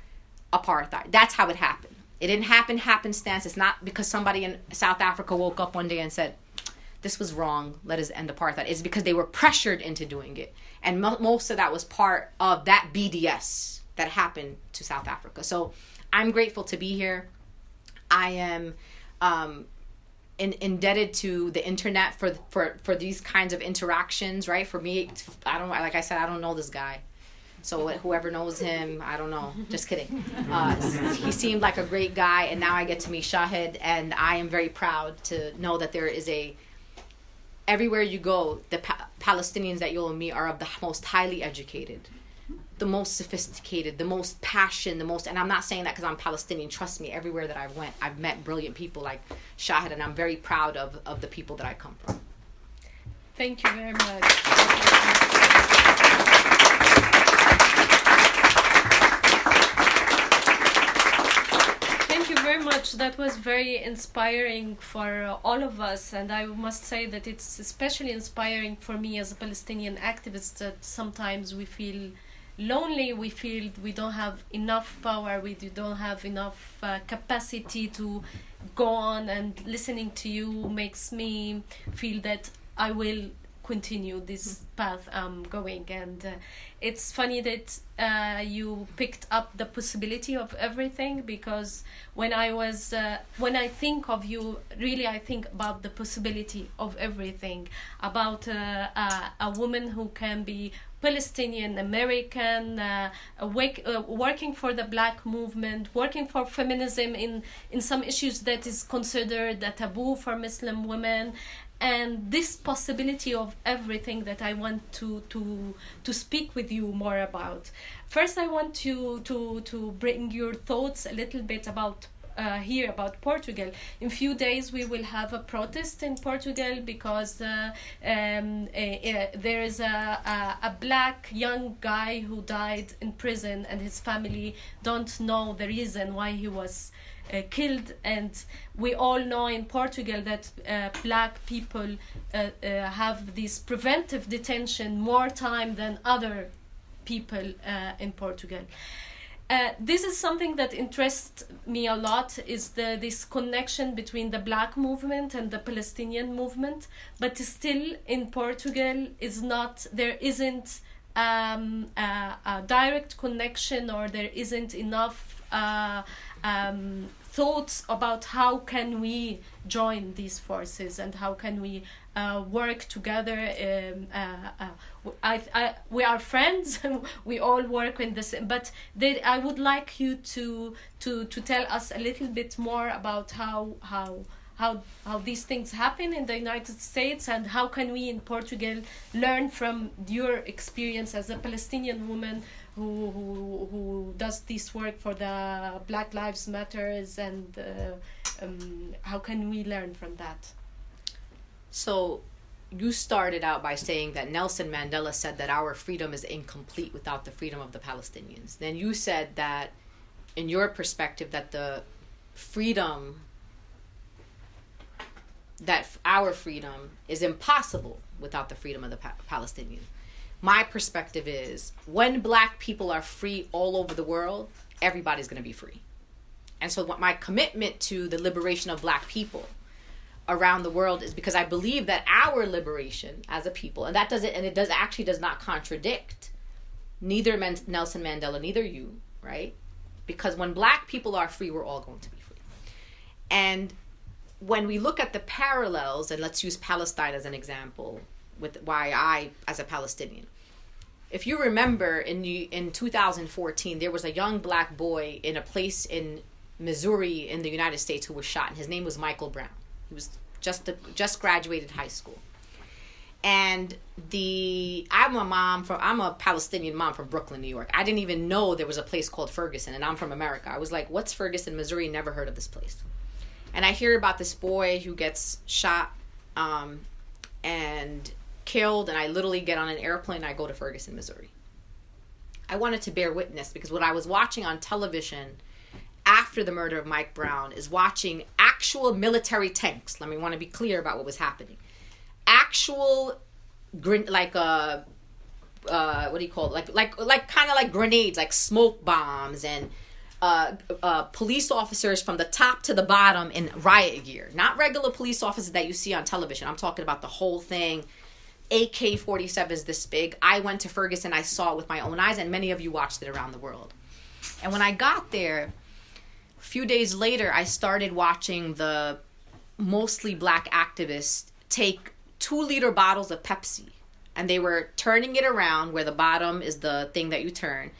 apartheid. That's how it happened. It didn't happen happenstance. It's not because somebody in South Africa woke up one day and said, this was wrong, let us end apartheid. It's because they were pressured into doing it. And mo- most of that was part of that BDS that happened to South Africa. So I'm grateful to be here. I am um, in, indebted to the internet for for for these kinds of interactions, right? For me, I don't like I said, I don't know this guy. So whoever knows him, I don't know. Just kidding. Uh, he seemed like a great guy, and now I get to meet Shahid, and I am very proud to know that there is a. Everywhere you go, the pa- Palestinians that you'll meet are of the most highly educated, the most sophisticated, the most passion, the most. And I'm not saying that because I'm Palestinian. Trust me, everywhere that I went, I've met brilliant people like Shahid, and I'm very proud of of the people that I come from. Thank you very much. Thank you very much. That was very inspiring for uh, all of us, and I must say that it's especially inspiring for me as a Palestinian activist that sometimes we feel lonely, we feel we don't have enough power, we don't have enough uh, capacity to go on, and listening to you makes me feel that I will continue this path I'm going. And uh, it's funny that uh, you picked up the possibility of everything because when I was uh, when I think of you really I think about the possibility of everything about uh, a woman who can be Palestinian American, uh, uh, working for the black movement, working for feminism in, in some issues that is considered a taboo for Muslim women, and this possibility of everything that I want to to to speak with you more about. First, I want to to to bring your thoughts a little bit about uh, here about Portugal. In few days, we will have a protest in Portugal because uh, um, there is a, a, a black young guy who died in prison, and his family don't know the reason why he was. Uh, killed and we all know in Portugal that uh, black people uh, have this preventive detention more time than other people in Portugal. Uh, this is something that interests me a lot is the this connection between the black movement and the palestinian movement but still in portugal is not there isn't um, a, a, direct connection or there isn't enough uh, um, thoughts about how can we join these forces and how can we uh, work together. Um, uh, uh, I, I, we are friends. we all work in this, but they, I would like you to to to tell us a little bit more about how how how how these things happen in the United States and how can we in Portugal learn from your experience as a Palestinian woman who who, who does this work for the Black Lives Matters and uh, um, how can we learn from that? So you started out by saying that Nelson Mandela said that our freedom is incomplete without the freedom of the Palestinians. Then you said that in your perspective that the freedom that our freedom is impossible without the freedom of the pa- Palestinians. My perspective is when black people are free all over the world, everybody's going to be free. And so what my commitment to the liberation of black people around the world is because I believe that our liberation as a people, and that doesn't, and it does actually does not contradict neither Nelson Mandela, neither you, right? Because when black people are free, we're all going to be free. And when we look at the parallels, and let's use Palestine as an example, with why I, as a Palestinian, if you remember in in 2014, there was a young black boy in a place in Missouri in the United States who was shot, and his name was Michael Brown. He was just the, just graduated high school. And the I'm a mom from I'm a Palestinian mom from Brooklyn, New York. I didn't even know there was a place called Ferguson, and I'm from America. I was like, "What's Ferguson, Missouri?" Never heard of this place. And I hear about this boy who gets shot um, and killed, and I literally get on an airplane. and I go to Ferguson, Missouri. I wanted to bear witness because what I was watching on television after the murder of Mike Brown is watching actual military tanks. Let me want to be clear about what was happening. actual like uh uh what do you call it like like like kind of like grenades like smoke bombs and uh, uh, police officers from the top to the bottom in riot gear, not regular police officers that you see on television. I'm talking about the whole thing. AK 47 is this big. I went to Ferguson, I saw it with my own eyes, and many of you watched it around the world. And when I got there, a few days later, I started watching the mostly black activists take two liter bottles of Pepsi and they were turning it around where the bottom is the thing that you turn,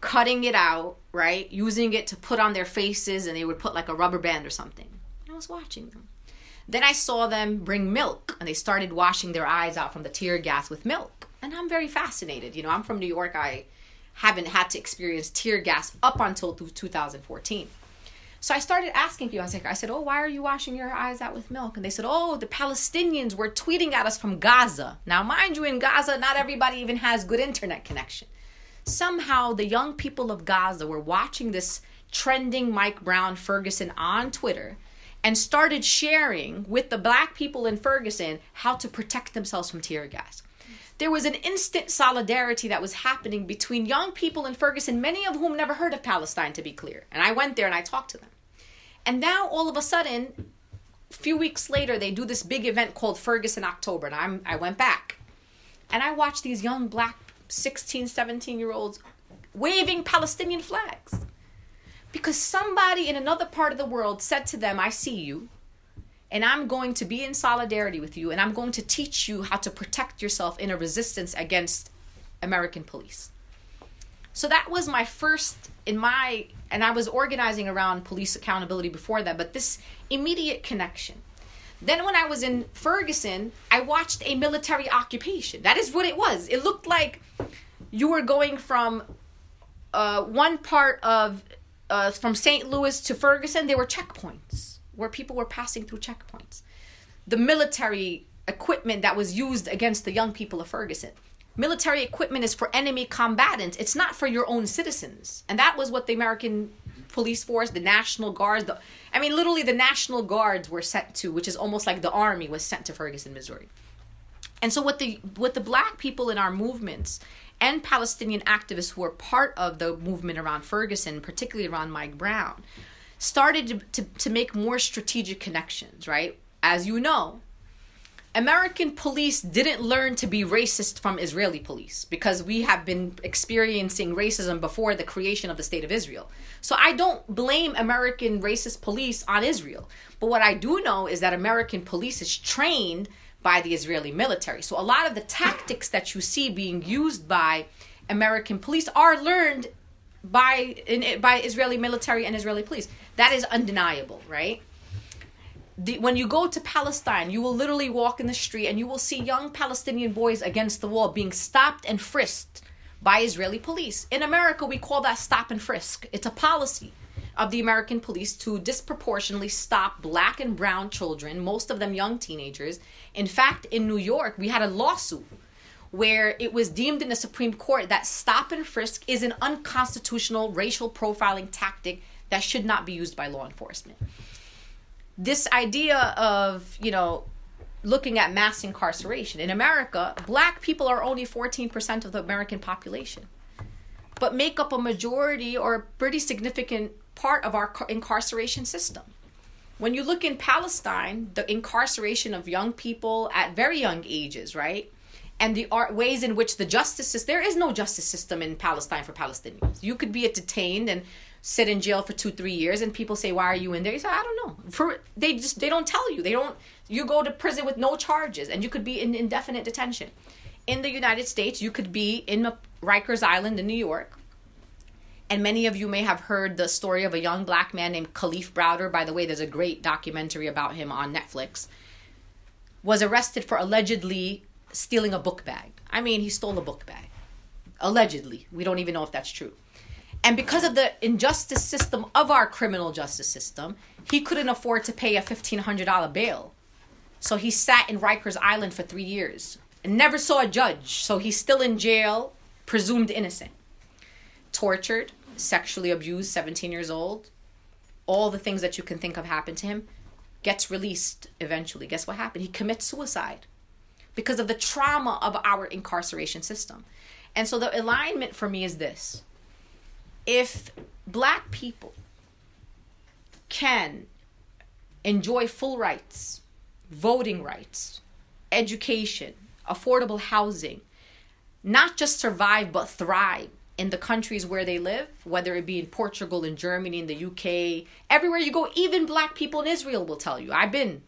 cutting it out, right? Using it to put on their faces and they would put like a rubber band or something. I was watching them. Then I saw them bring milk and they started washing their eyes out from the tear gas with milk. And I'm very fascinated. You know, I'm from New York. I haven't had to experience tear gas up until 2014. So I started asking people. I was like, I said, "Oh, why are you washing your eyes out with milk?" And they said, "Oh, the Palestinians were tweeting at us from Gaza." Now, mind you, in Gaza, not everybody even has good internet connection. Somehow, the young people of Gaza were watching this trending Mike Brown Ferguson on Twitter and started sharing with the black people in Ferguson how to protect themselves from tear gas. There was an instant solidarity that was happening between young people in Ferguson, many of whom never heard of Palestine, to be clear. And I went there and I talked to them. And now all of a sudden, a few weeks later, they do this big event called Ferguson October. And I'm, I went back and I watched these young black 16, 17 year olds waving Palestinian flags. Because somebody in another part of the world said to them, I see you, and I'm going to be in solidarity with you, and I'm going to teach you how to protect yourself in a resistance against American police. So that was my first in my and I was organizing around police accountability before that, but this immediate connection. Then when I was in Ferguson, I watched a military occupation. That is what it was. It looked like you were going from uh, one part of uh, from St. Louis to Ferguson. There were checkpoints where people were passing through checkpoints. The military equipment that was used against the young people of Ferguson military equipment is for enemy combatants it's not for your own citizens and that was what the american police force the national guards the, i mean literally the national guards were sent to which is almost like the army was sent to ferguson missouri and so what the what the black people in our movements and palestinian activists who were part of the movement around ferguson particularly around mike brown started to, to, to make more strategic connections right as you know American police didn't learn to be racist from Israeli police because we have been experiencing racism before the creation of the state of Israel. So I don't blame American racist police on Israel. But what I do know is that American police is trained by the Israeli military. So a lot of the tactics that you see being used by American police are learned by in, by Israeli military and Israeli police. That is undeniable, right? the, when you go to Palestine, you will literally walk in the street and you will see young Palestinian boys against the wall being stopped and frisked by Israeli police. In America, we call that stop and frisk. It's a policy of the American police to disproportionately stop black and brown children, most of them young teenagers. In fact, in New York, we had a lawsuit where it was deemed in the Supreme Court that stop and frisk is an unconstitutional racial profiling tactic that should not be used by law enforcement this idea of you know looking at mass incarceration in america black people are only 14% of the american population but make up a majority or a pretty significant part of our incarceration system. When you look in palestine the incarceration of young people at very young ages right? And the art, ways in which the justice system there is no justice system in palestine for palestinians. You could be detained and sit in jail for two three years and people say why are you in there? You say i don't know. For they just they don't tell you. They don't you go to prison with no charges and you could be in indefinite detention. In the united states you could be in rikers island in new york and many of you may have heard the story of a young black man named Kalief Browder by the way there's a great documentary about him on netflix was arrested for allegedly stealing a book bag i mean he stole a book bag allegedly we don't even know if that's true and because of the injustice system of our criminal justice system, he couldn't afford to pay a $1,500 bail. So he sat in Rikers Island for three years and never saw a judge. So he's still in jail, presumed innocent. Tortured, sexually abused, 17 years old. All the things that you can think of happened to him. Gets released eventually. Guess what happened? He commits suicide. because of the trauma of our incarceration system. And so the alignment for me is this if black people can enjoy full rights, voting rights, education, affordable housing, not just survive but thrive in the countries where they live, whether it be in Portugal, in Germany, in the UK, everywhere you go, even black people in Israel will tell you. I've been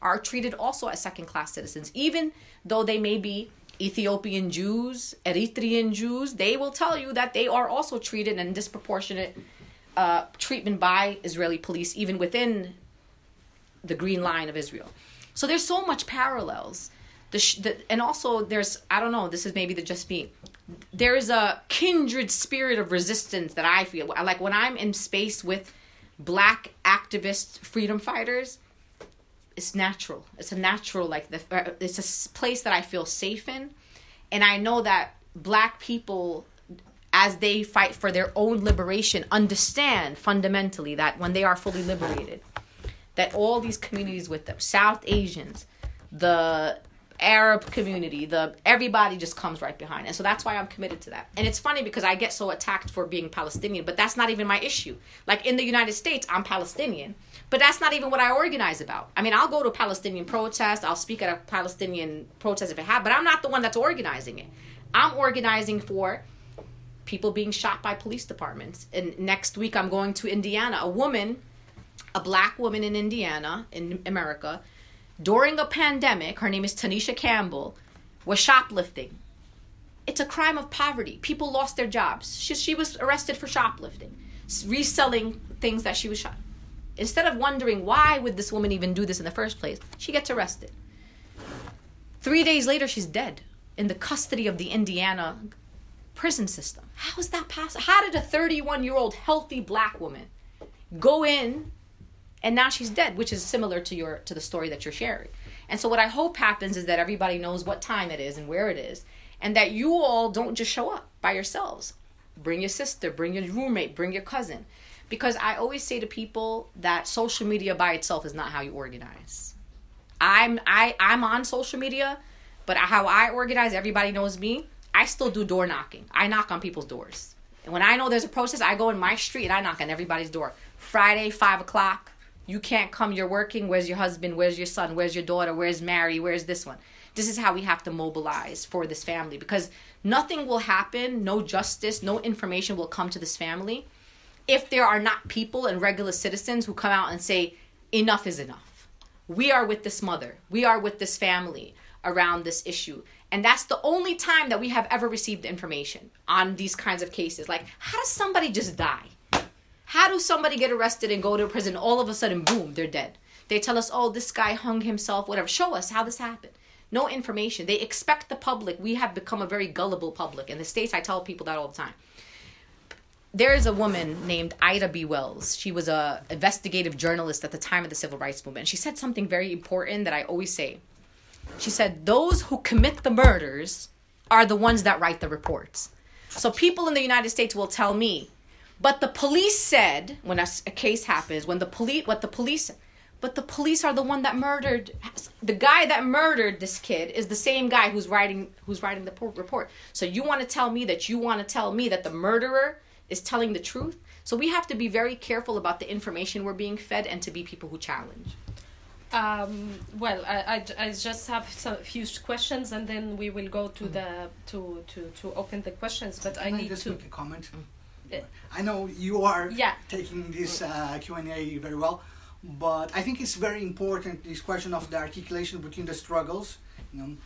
are treated also as second class citizens, even though they may be Ethiopian Jews, Eritrean Jews, they will tell you that they are also treated in disproportionate uh, treatment by Israeli police, even within the green line of Israel. So there's so much parallels. The, sh- the and also there's I don't know. This is maybe the just me. There is a kindred spirit of resistance that I feel like when I'm in space with black activist freedom fighters it's natural. It's a natural like the uh, it's a place that I feel safe in, and I know that black people as they fight for their own liberation understand fundamentally that when they are fully liberated that all these communities with them south asians the arab community the everybody just comes right behind and so that's why i'm committed to that and it's funny because i get so attacked for being palestinian but that's not even my issue like in the united states i'm palestinian but that's not even what I organize about. I mean, I'll go to a Palestinian protest, I'll speak at a Palestinian protest if it happens, but I'm not the one that's organizing it. I'm organizing for people being shot by police departments. And next week, I'm going to Indiana. A woman, a black woman in Indiana, in America, during a pandemic, her name is Tanisha Campbell, was shoplifting. It's a crime of poverty. People lost their jobs. She, she was arrested for shoplifting, reselling things that she was shot. Instead of wondering why would this woman even do this in the first place, she gets arrested. Three days later, she's dead in the custody of the Indiana prison system. How is that possible? How did a 31 year old healthy black woman go in and now she's dead, which is similar to your to the story that you're sharing. And so what I hope happens is that everybody knows what time it is and where it is, and that you all don't just show up by yourselves. Bring your sister, bring your roommate, bring your cousin because I always say to people that social media by itself is not how you organize. I'm I I'm on social media, but how I organize, everybody knows me. I still do door knocking. I knock on people's doors. And when I know there's a protest, I go in my street and I knock on everybody's door. Friday, five o'clock. You can't come. You're working. Where's your husband? Where's your son? Where's your daughter? Where's Mary? Where's this one? This is how we have to mobilize for this family because nothing will happen. No justice, no information will come to this family if there are not people and regular citizens who come out and say, enough is enough. We are with this mother, we are with this family around this issue. And that's the only time that we have ever received information on these kinds of cases. Like, how does somebody just die? How do somebody get arrested and go to prison? All of a sudden, boom, they're dead. They tell us, oh, this guy hung himself, whatever. Show us how this happened. No information. They expect the public. We have become a very gullible public. In the States, I tell people that all the time there is a woman named Ida B. Wells. She was a investigative journalist at the time of the civil rights movement. She said something very important that I always say. She said, "Those who commit the murders are the ones that write the reports." So people in the United States will tell me, "But the police said when a, a case happens, when the police what the police but the police are the one that murdered the guy that murdered this kid is the same guy who's writing who's writing the report. So you want to tell me that you want to tell me that the murderer is telling the truth. So we have to be very careful about the information we're being fed and to be people who challenge. Um, well, I, I, I, just have a few questions and then we will go to mm. the to, to, to open the questions. But I Can need I just to make a comment. Uh, I know you are yeah. taking this uh, Q and A very well, but I think it's very important this question of the articulation between the struggles, you know,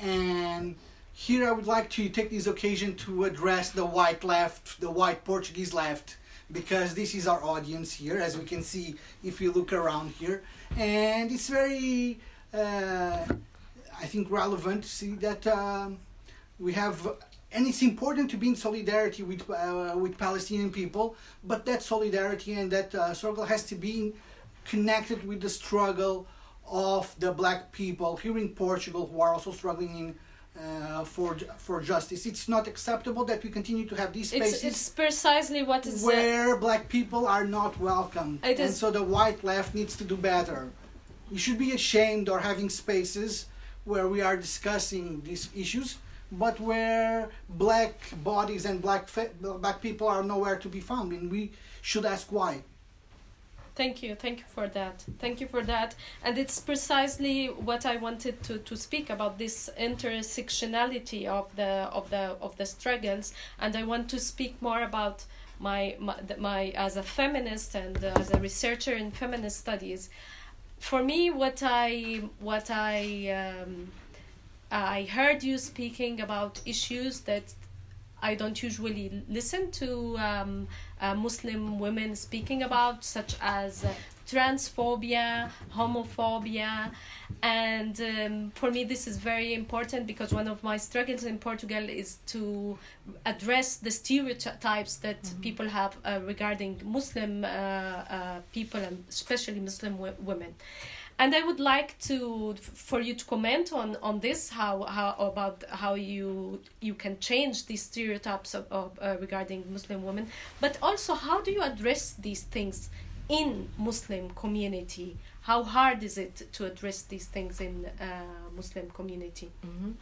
and here I would like to take this occasion to address the white left, the white Portuguese left, because this is our audience here, as we can see if you look around here. And it's very, uh, I think, relevant to see that um, we have, and it's important to be in solidarity with, uh, with Palestinian people, but that solidarity and that uh, struggle has to be connected with the struggle of the black people here in Portugal who are also struggling in uh, for for justice. It's not acceptable that we continue to have these spaces. It's, it's precisely what is uh, where black people are not welcome, it and so the white left needs to do better. You should be ashamed or having spaces where we are discussing these issues, but where black bodies and black fa- black people are nowhere to be found, and we should ask why. Thank you, thank you for that. Thank you for that. And it's precisely what I wanted to, to speak about this intersectionality of the of the of the struggles. And I want to speak more about my my, my as a feminist and uh, as a researcher in feminist studies. For me, what I what I um, I heard you speaking about issues that I don't usually listen to um, uh, Muslim women speaking about, such as uh, transphobia, homophobia, and um, for me this is very important because one of my struggles in Portugal is to address the stereotypes that mm-hmm. people have uh, regarding Muslim uh, uh, people and especially Muslim w- women and I would like to for you to comment on on this how how about how you you can change these stereotypes of, of uh, regarding Muslim women, but also how do you address these things in Muslim community? How hard is it to address these things in uh, Muslim community? Mm-hmm.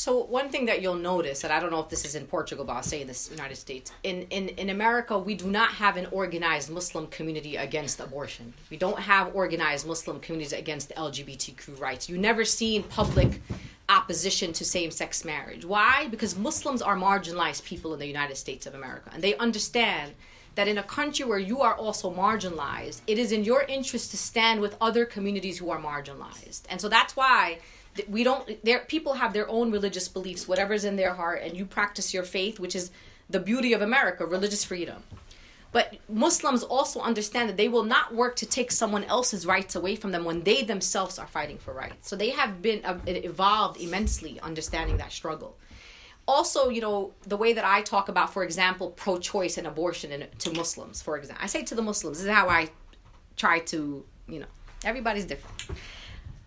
So one thing that you'll notice, and I don't know if this is in Portugal, but I'll say in the United States, in, in, in America, we do not have an organized Muslim community against abortion. We don't have organized Muslim communities against LGBTQ rights. You never seen public opposition to same-sex marriage. Why? Because Muslims are marginalized people in the United States of America, and they understand that in a country where you are also marginalized, it is in your interest to stand with other communities who are marginalized. And so that's why we don't there people have their own religious beliefs whatever's in their heart and you practice your faith which is the beauty of america religious freedom. But muslims also understand that they will not work to take someone else's rights away from them when they themselves are fighting for rights. So they have been uh, evolved immensely understanding that struggle. Also you know the way that i talk about for example pro-choice and abortion to muslims for example i say to the muslims this is how i try to you know everybody's different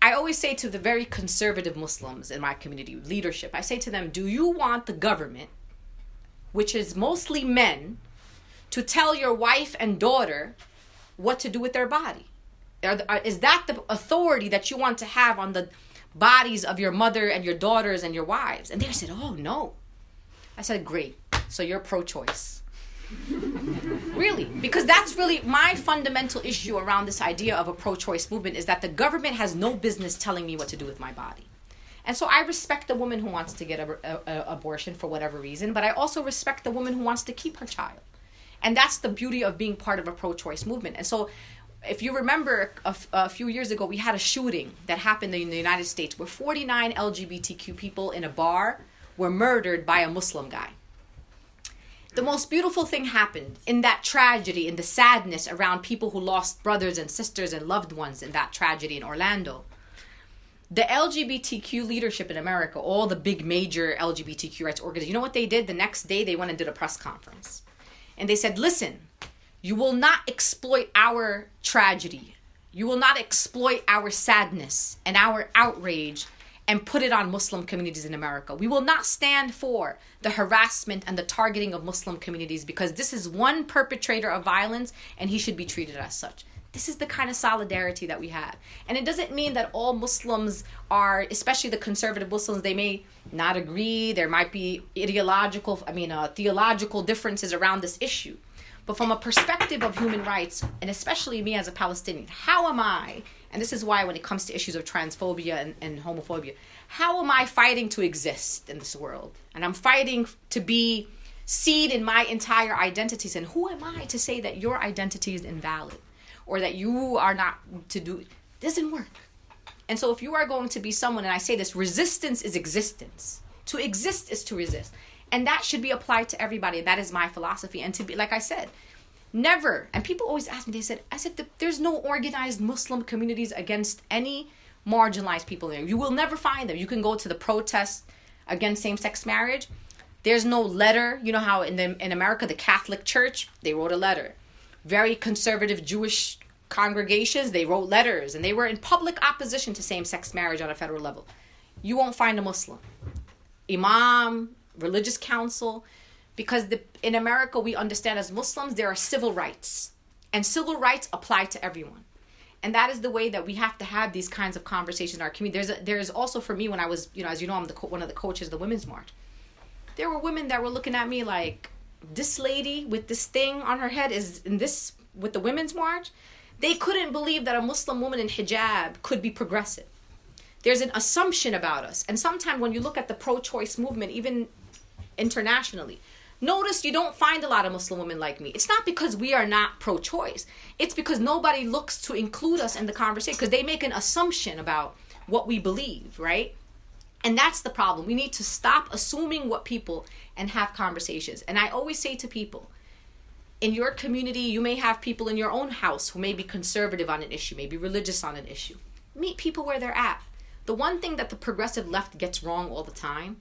I always say to the very conservative Muslims in my community leadership, I say to them, Do you want the government, which is mostly men, to tell your wife and daughter what to do with their body? Is that the authority that you want to have on the bodies of your mother and your daughters and your wives? And they said, Oh, no. I said, Great. So you're pro choice really? Because that's really my fundamental issue around this idea of a pro-choice movement is that the government has no business telling me what to do with my body. And so i respect the woman who wants to get an abortion for whatever reason but i also respect the woman who wants to keep her child. And that's the beauty of being part of a pro-choice movement. And so if you remember a, few years ago we had a shooting that happened in the united states where 49 lgbtq people in a bar were murdered by a muslim guy the most beautiful thing happened in that tragedy, in the sadness around people who lost brothers and sisters and loved ones in that tragedy in Orlando. The LGBTQ leadership in America, all the big major LGBTQ rights organizations, you know what they did? The next day they went and did a press conference. And they said, listen, you will not exploit our tragedy. You will not exploit our sadness and our outrage and put it on Muslim communities in America. We will not stand for the harassment and the targeting of Muslim communities because this is one perpetrator of violence and he should be treated as such. This is the kind of solidarity that we have. And it doesn't mean that all Muslims are, especially the conservative Muslims, they may not agree. There might be ideological, I mean, uh, theological differences around this issue. But from a perspective of human rights, and especially me as a Palestinian, how am I and this is why when it comes to issues of transphobia and, and homophobia how am i fighting to exist in this world? And i'm fighting to be seen in my entire identities. And who am i to say that your identity is invalid or that you are not to do it? Doesn't work. And so if you are going to be someone and i say this resistance is existence. To exist is to resist. And that should be applied to everybody. That is my philosophy. And to be like i said Never. And people always ask me, they said, I said, there's no organized Muslim communities against any marginalized people there. You will never find them. You can go to the protests against same sex marriage. There's no letter. You know how in, the, in America, the Catholic Church, they wrote a letter. Very conservative Jewish congregations, they wrote letters and they were in public opposition to same sex marriage on a federal level. You won't find a Muslim. Imam, religious council, because the, in America we understand as Muslims there are civil rights. And civil rights apply to everyone. and that is the way that we have to have these kinds of conversations in our community. There's a, there's also for me when i was you know as you know i'm the one of the coaches of the women's march there were women that were looking at me like this lady with this thing on her head is in this with the women's march? They couldn't believe that a muslim woman in hijab could be progressive. There's an assumption about us. And sometimes when you look at the pro-choice movement even internationally notice you don't find a lot of muslim women like me it's not because we are not pro-choice it's because nobody looks to include us in the conversation because they make an assumption about what we believe right and that's the problem. We need to stop assuming what people and have conversations. And I always say to people, in your community, you may have people in your own house who may be conservative on an issue, maybe religious on an issue. Meet people where they're at. The one thing that the progressive left gets wrong all the time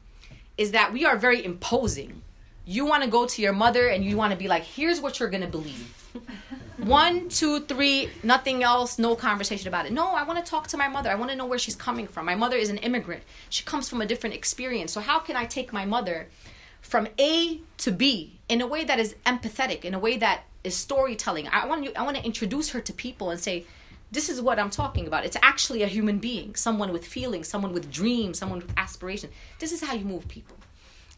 is that we are very imposing. You want to go to your mother and you want to be like, here's what you're going to believe. One, two, three, nothing else, no conversation about it. No, I want to talk to my mother. I want to know where she's coming from. My mother is an immigrant. She comes from a different experience. So, how can I take my mother from A to B in a way that is empathetic, in a way that is storytelling? I want you I want to introduce her to people and say, this is what I'm talking about. It's actually a human being, someone with feelings, someone with dreams, someone with aspiration. This is how you move people.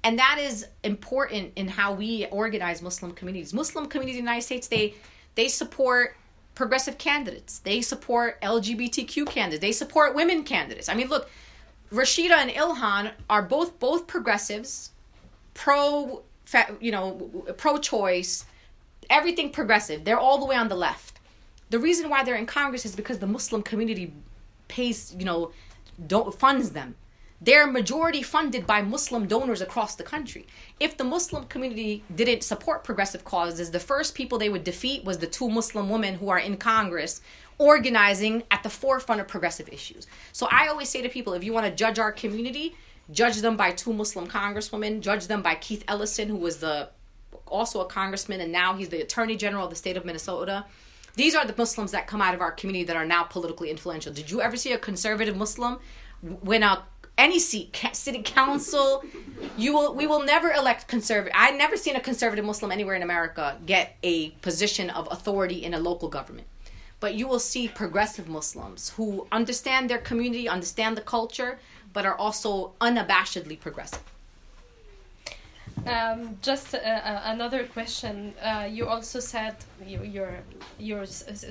And that is important in how we organize Muslim communities. Muslim communities in the United States, they they support progressive candidates. They support LGBTQ candidates. They support women candidates. I mean, look, Rashida and Ilhan are both both progressives, pro, you know, pro-choice, everything progressive. They're all the way on the left. The reason why they're in Congress is because the Muslim community pays, you know, don't funds them. They're majority funded by Muslim donors across the country. If the Muslim community didn't support progressive causes, the first people they would defeat was the two Muslim women who are in Congress organizing at the forefront of progressive issues. So I always say to people if you want to judge our community, judge them by two Muslim congresswomen, judge them by Keith Ellison, who was the also a congressman and now he's the attorney general of the state of Minnesota. These are the Muslims that come out of our community that are now politically influential. Did you ever see a conservative Muslim win a any seat, city council. You will. We will never elect conservative. I've never seen a conservative Muslim anywhere in America get a position of authority in a local government. But you will see progressive Muslims who understand their community, understand the culture, but are also unabashedly progressive. Um, just uh, uh, another question. Uh, you also said you, you're, you're,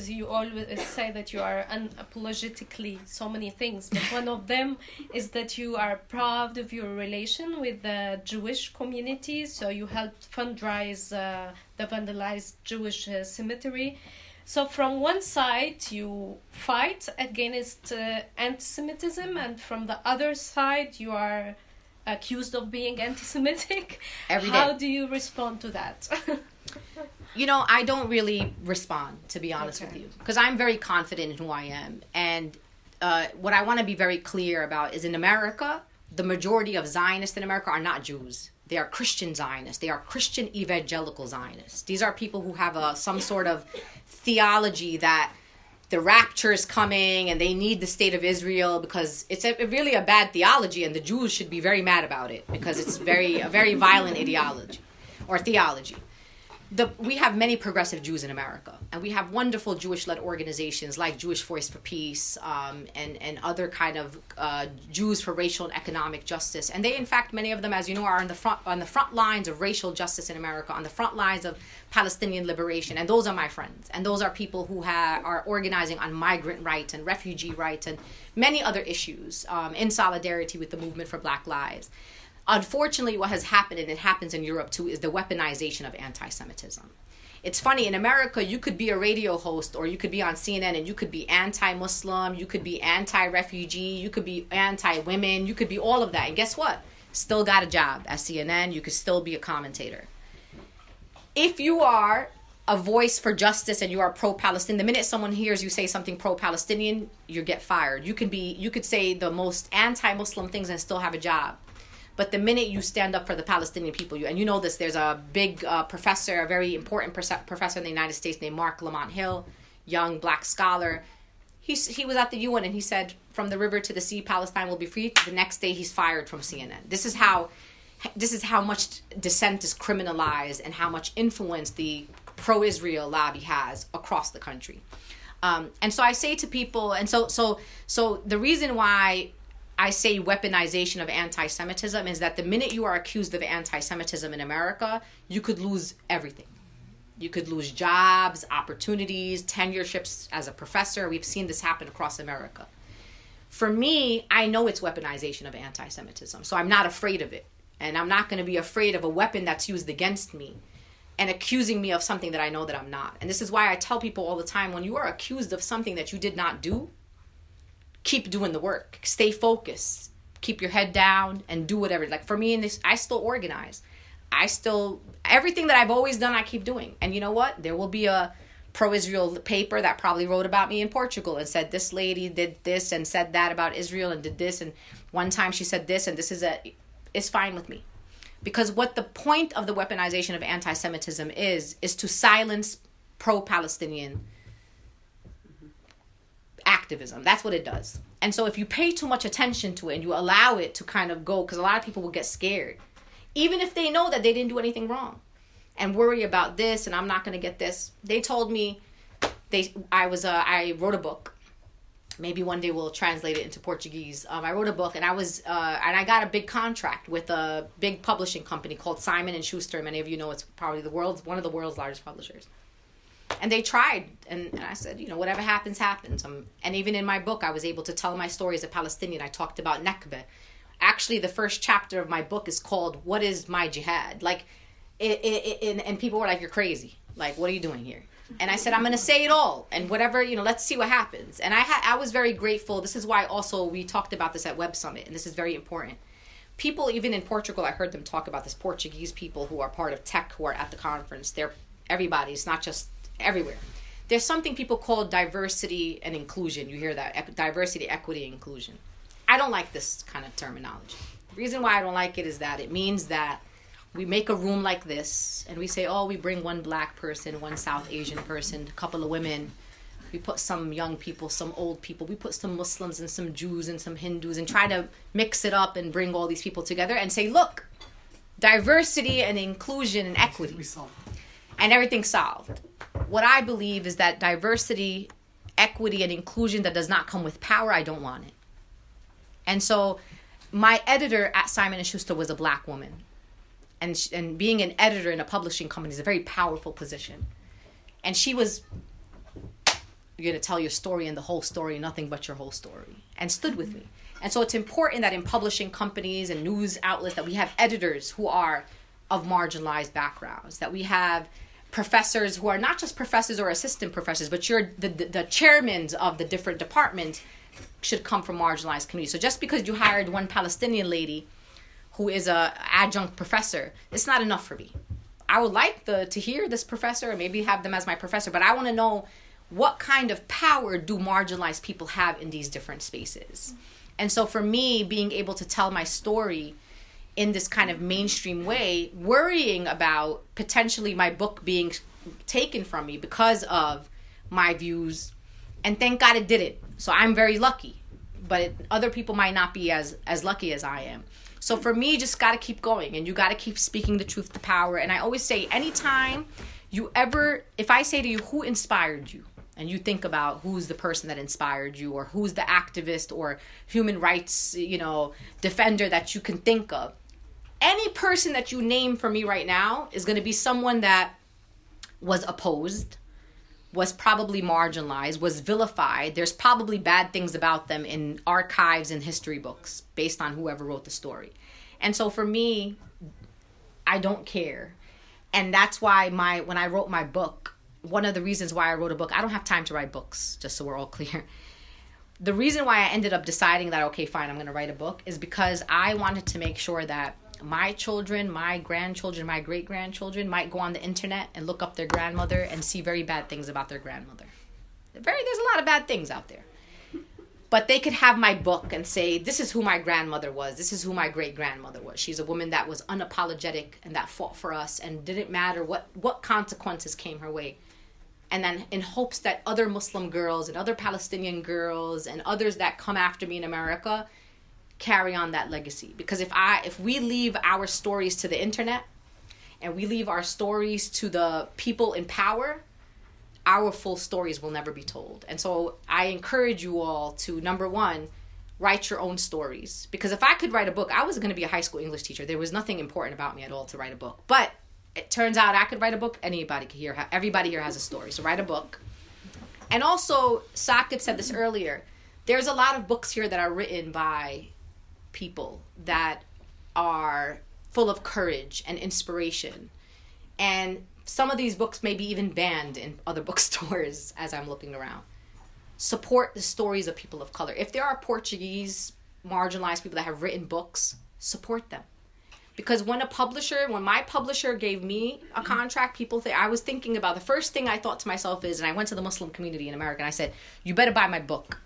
you always say that you are unapologetically so many things, but one of them is that you are proud of your relation with the Jewish community. So you helped fundraise uh, the vandalized Jewish cemetery. So from one side you fight against uh, anti-Semitism, and from the other side you are accused of being anti-Semitic. Every day. How do you respond to that? you know, I don't really respond, to be honest okay. with you, because I'm very confident in who I am. And uh, what I want to be very clear about is in America, the majority of Zionists in America are not Jews. They are Christian Zionists. They are Christian evangelical Zionists. These are people who have a, some sort of theology that the rapture is coming and they need the state of Israel because it's a, really a bad theology and the Jews should be very mad about it because it's very a very violent ideology or theology the, we have many progressive Jews in America, and we have wonderful Jewish-led organizations like Jewish Voice for Peace um, and and other kind of uh, Jews for racial and economic justice. And they, in fact, many of them, as you know, are on the front on the front lines of racial justice in America, on the front lines of Palestinian liberation. And those are my friends, and those are people who ha- are organizing on migrant rights and refugee rights and many other issues um, in solidarity with the movement for Black Lives. Unfortunately, what has happened, and it happens in Europe too, is the weaponization of anti Semitism. It's funny, in America, you could be a radio host or you could be on CNN and you could be anti Muslim, you could be anti refugee, you could be anti women, you could be all of that. And guess what? Still got a job at CNN, you could still be a commentator. If you are a voice for justice and you are pro Palestinian, the minute someone hears you say something pro Palestinian, you get fired. You can be you could say the most anti Muslim things and still have a job. But the minute you stand up for the Palestinian people, you and you know this, there's a big uh, professor, a very important professor in the United States named Marc Lamont Hill, young black scholar. He's, he was at the UN and he said, "From the river to the sea, Palestine will be free." The next day, he's fired from CNN. This is how, this is how much dissent is criminalized and how much influence the pro-Israel lobby has across the country. Um, and so I say to people, and so so so the reason why I say weaponization of anti-Semitism is that the minute you are accused of anti-Semitism in America, you could lose everything. You could lose jobs, opportunities, tenureships as a professor. We've seen this happen across America. For me, I know it's weaponization of anti-Semitism, so I'm not afraid of it, and I'm not going to be afraid of a weapon that's used against me and accusing me of something that I know that I'm not. And this is why I tell people all the time when you are accused of something that you did not do, keep doing the work. Stay focused. Keep your head down and do whatever. Like for me in this I still organize. I still everything that I've always done I keep doing. And you know what? There will be a pro-Israel paper that probably wrote about me in Portugal and said this lady did this and said that about Israel and did this and one time she said this and this is a it's fine with me because what the point of the weaponization of anti-Semitism is is to silence pro-Palestinian activism. That's what it does. And so if you pay too much attention to it and you allow it to kind of go, because a lot of people will get scared, even if they know that they didn't do anything wrong, and worry about this and I'm not going to get this. They told me they I was uh, I wrote a book maybe one day we'll translate it into Portuguese. Um, I wrote a book, and I was uh, and I got a big contract with a big publishing company called Simon and Schuster. Many of you know it's probably the world's one of the world's largest publishers. And they tried, and, and I said, you know, whatever happens, happens. Um, and even in my book, I was able to tell my story as a Palestinian. I talked about Nakba. Actually, the first chapter of my book is called "What Is My Jihad?" Like, it, it, it, and people were like, "You're crazy! Like, what are you doing here?" and I said I'm going to say it all and whatever you know let's see what happens and I had I was very grateful this is why also we talked about this at Web Summit and this is very important people even in Portugal I heard them talk about this Portuguese people who are part of tech who are at the conference they're everybody's not just everywhere there's something people call diversity and inclusion you hear that diversity equity inclusion I don't like this kind of terminology the reason why I don't like it is that it means that we make a room like this and we say, oh, we bring one black person, one South Asian person, a couple of women. We put some young people, some old people. We put some Muslims and some Jews and some Hindus and try to mix it up and bring all these people together and say, look, diversity and inclusion and equity. And everything's solved. What I believe is that diversity, equity, and inclusion that does not come with power, I don't want it. And so my editor at Simon & Schuster was a black woman and and being an editor in a publishing company is a very powerful position. And she was you're to tell your story and the whole story, nothing but your whole story, and stood with me. And so it's important that in publishing companies and news outlets that we have editors who are of marginalized backgrounds, that we have professors who are not just professors or assistant professors, but you're the, the, the chairmen of the different departments should come from marginalized communities. So just because you hired one Palestinian lady who is a adjunct professor, it's not enough for me. I would like the to hear this professor and maybe have them as my professor, but I want to know what kind of power do marginalized people have in these different spaces. And so for me, being able to tell my story in this kind of mainstream way, worrying about potentially my book being taken from me because of my views, and thank God it didn't. So I'm very lucky, but it, other people might not be as as lucky as I am. So for me, just got to keep going and you got to keep speaking the truth to power. And I always say, anytime you ever, if I say to you, who inspired you? And you think about who's the person that inspired you or who's the activist or human rights, you know, defender that you can think of. Any person that you name for me right now is going to be someone that was opposed, was probably marginalized, was vilified. There's probably bad things about them in archives and history books based on whoever wrote the story. And so for me, I don't care. And that's why my when I wrote my book, one of the reasons why I wrote a book, I don't have time to write books, just so we're all clear. The reason why I ended up deciding that okay, fine, I'm going to write a book is because I wanted to make sure that my children, my grandchildren, my great grandchildren might go on the internet and look up their grandmother and see very bad things about their grandmother. Very, there's a lot of bad things out there. But they could have my book and say, this is who my grandmother was. This is who my great grandmother was. She's a woman that was unapologetic and that fought for us and didn't matter what, what consequences came her way. And then in hopes that other Muslim girls and other Palestinian girls and others that come after me in America carry on that legacy because if i if we leave our stories to the internet and we leave our stories to the people in power our full stories will never be told. And so I encourage you all to number one, write your own stories. Because if I could write a book, I was going to be a high school English teacher. There was nothing important about me at all to write a book. But it turns out I could write a book. Anybody can hear. Everybody here has a story. So write a book. And also, Saqib said this earlier. There's a lot of books here that are written by people that are full of courage and inspiration. And some of these books may be even banned in other bookstores as I'm looking around. Support the stories of people of color. If there are Portuguese marginalized people that have written books, support them. Because when a publisher, when my publisher gave me a contract, people think I was thinking about the first thing I thought to myself is, and I went to the Muslim community in America and I said, "You better buy my book."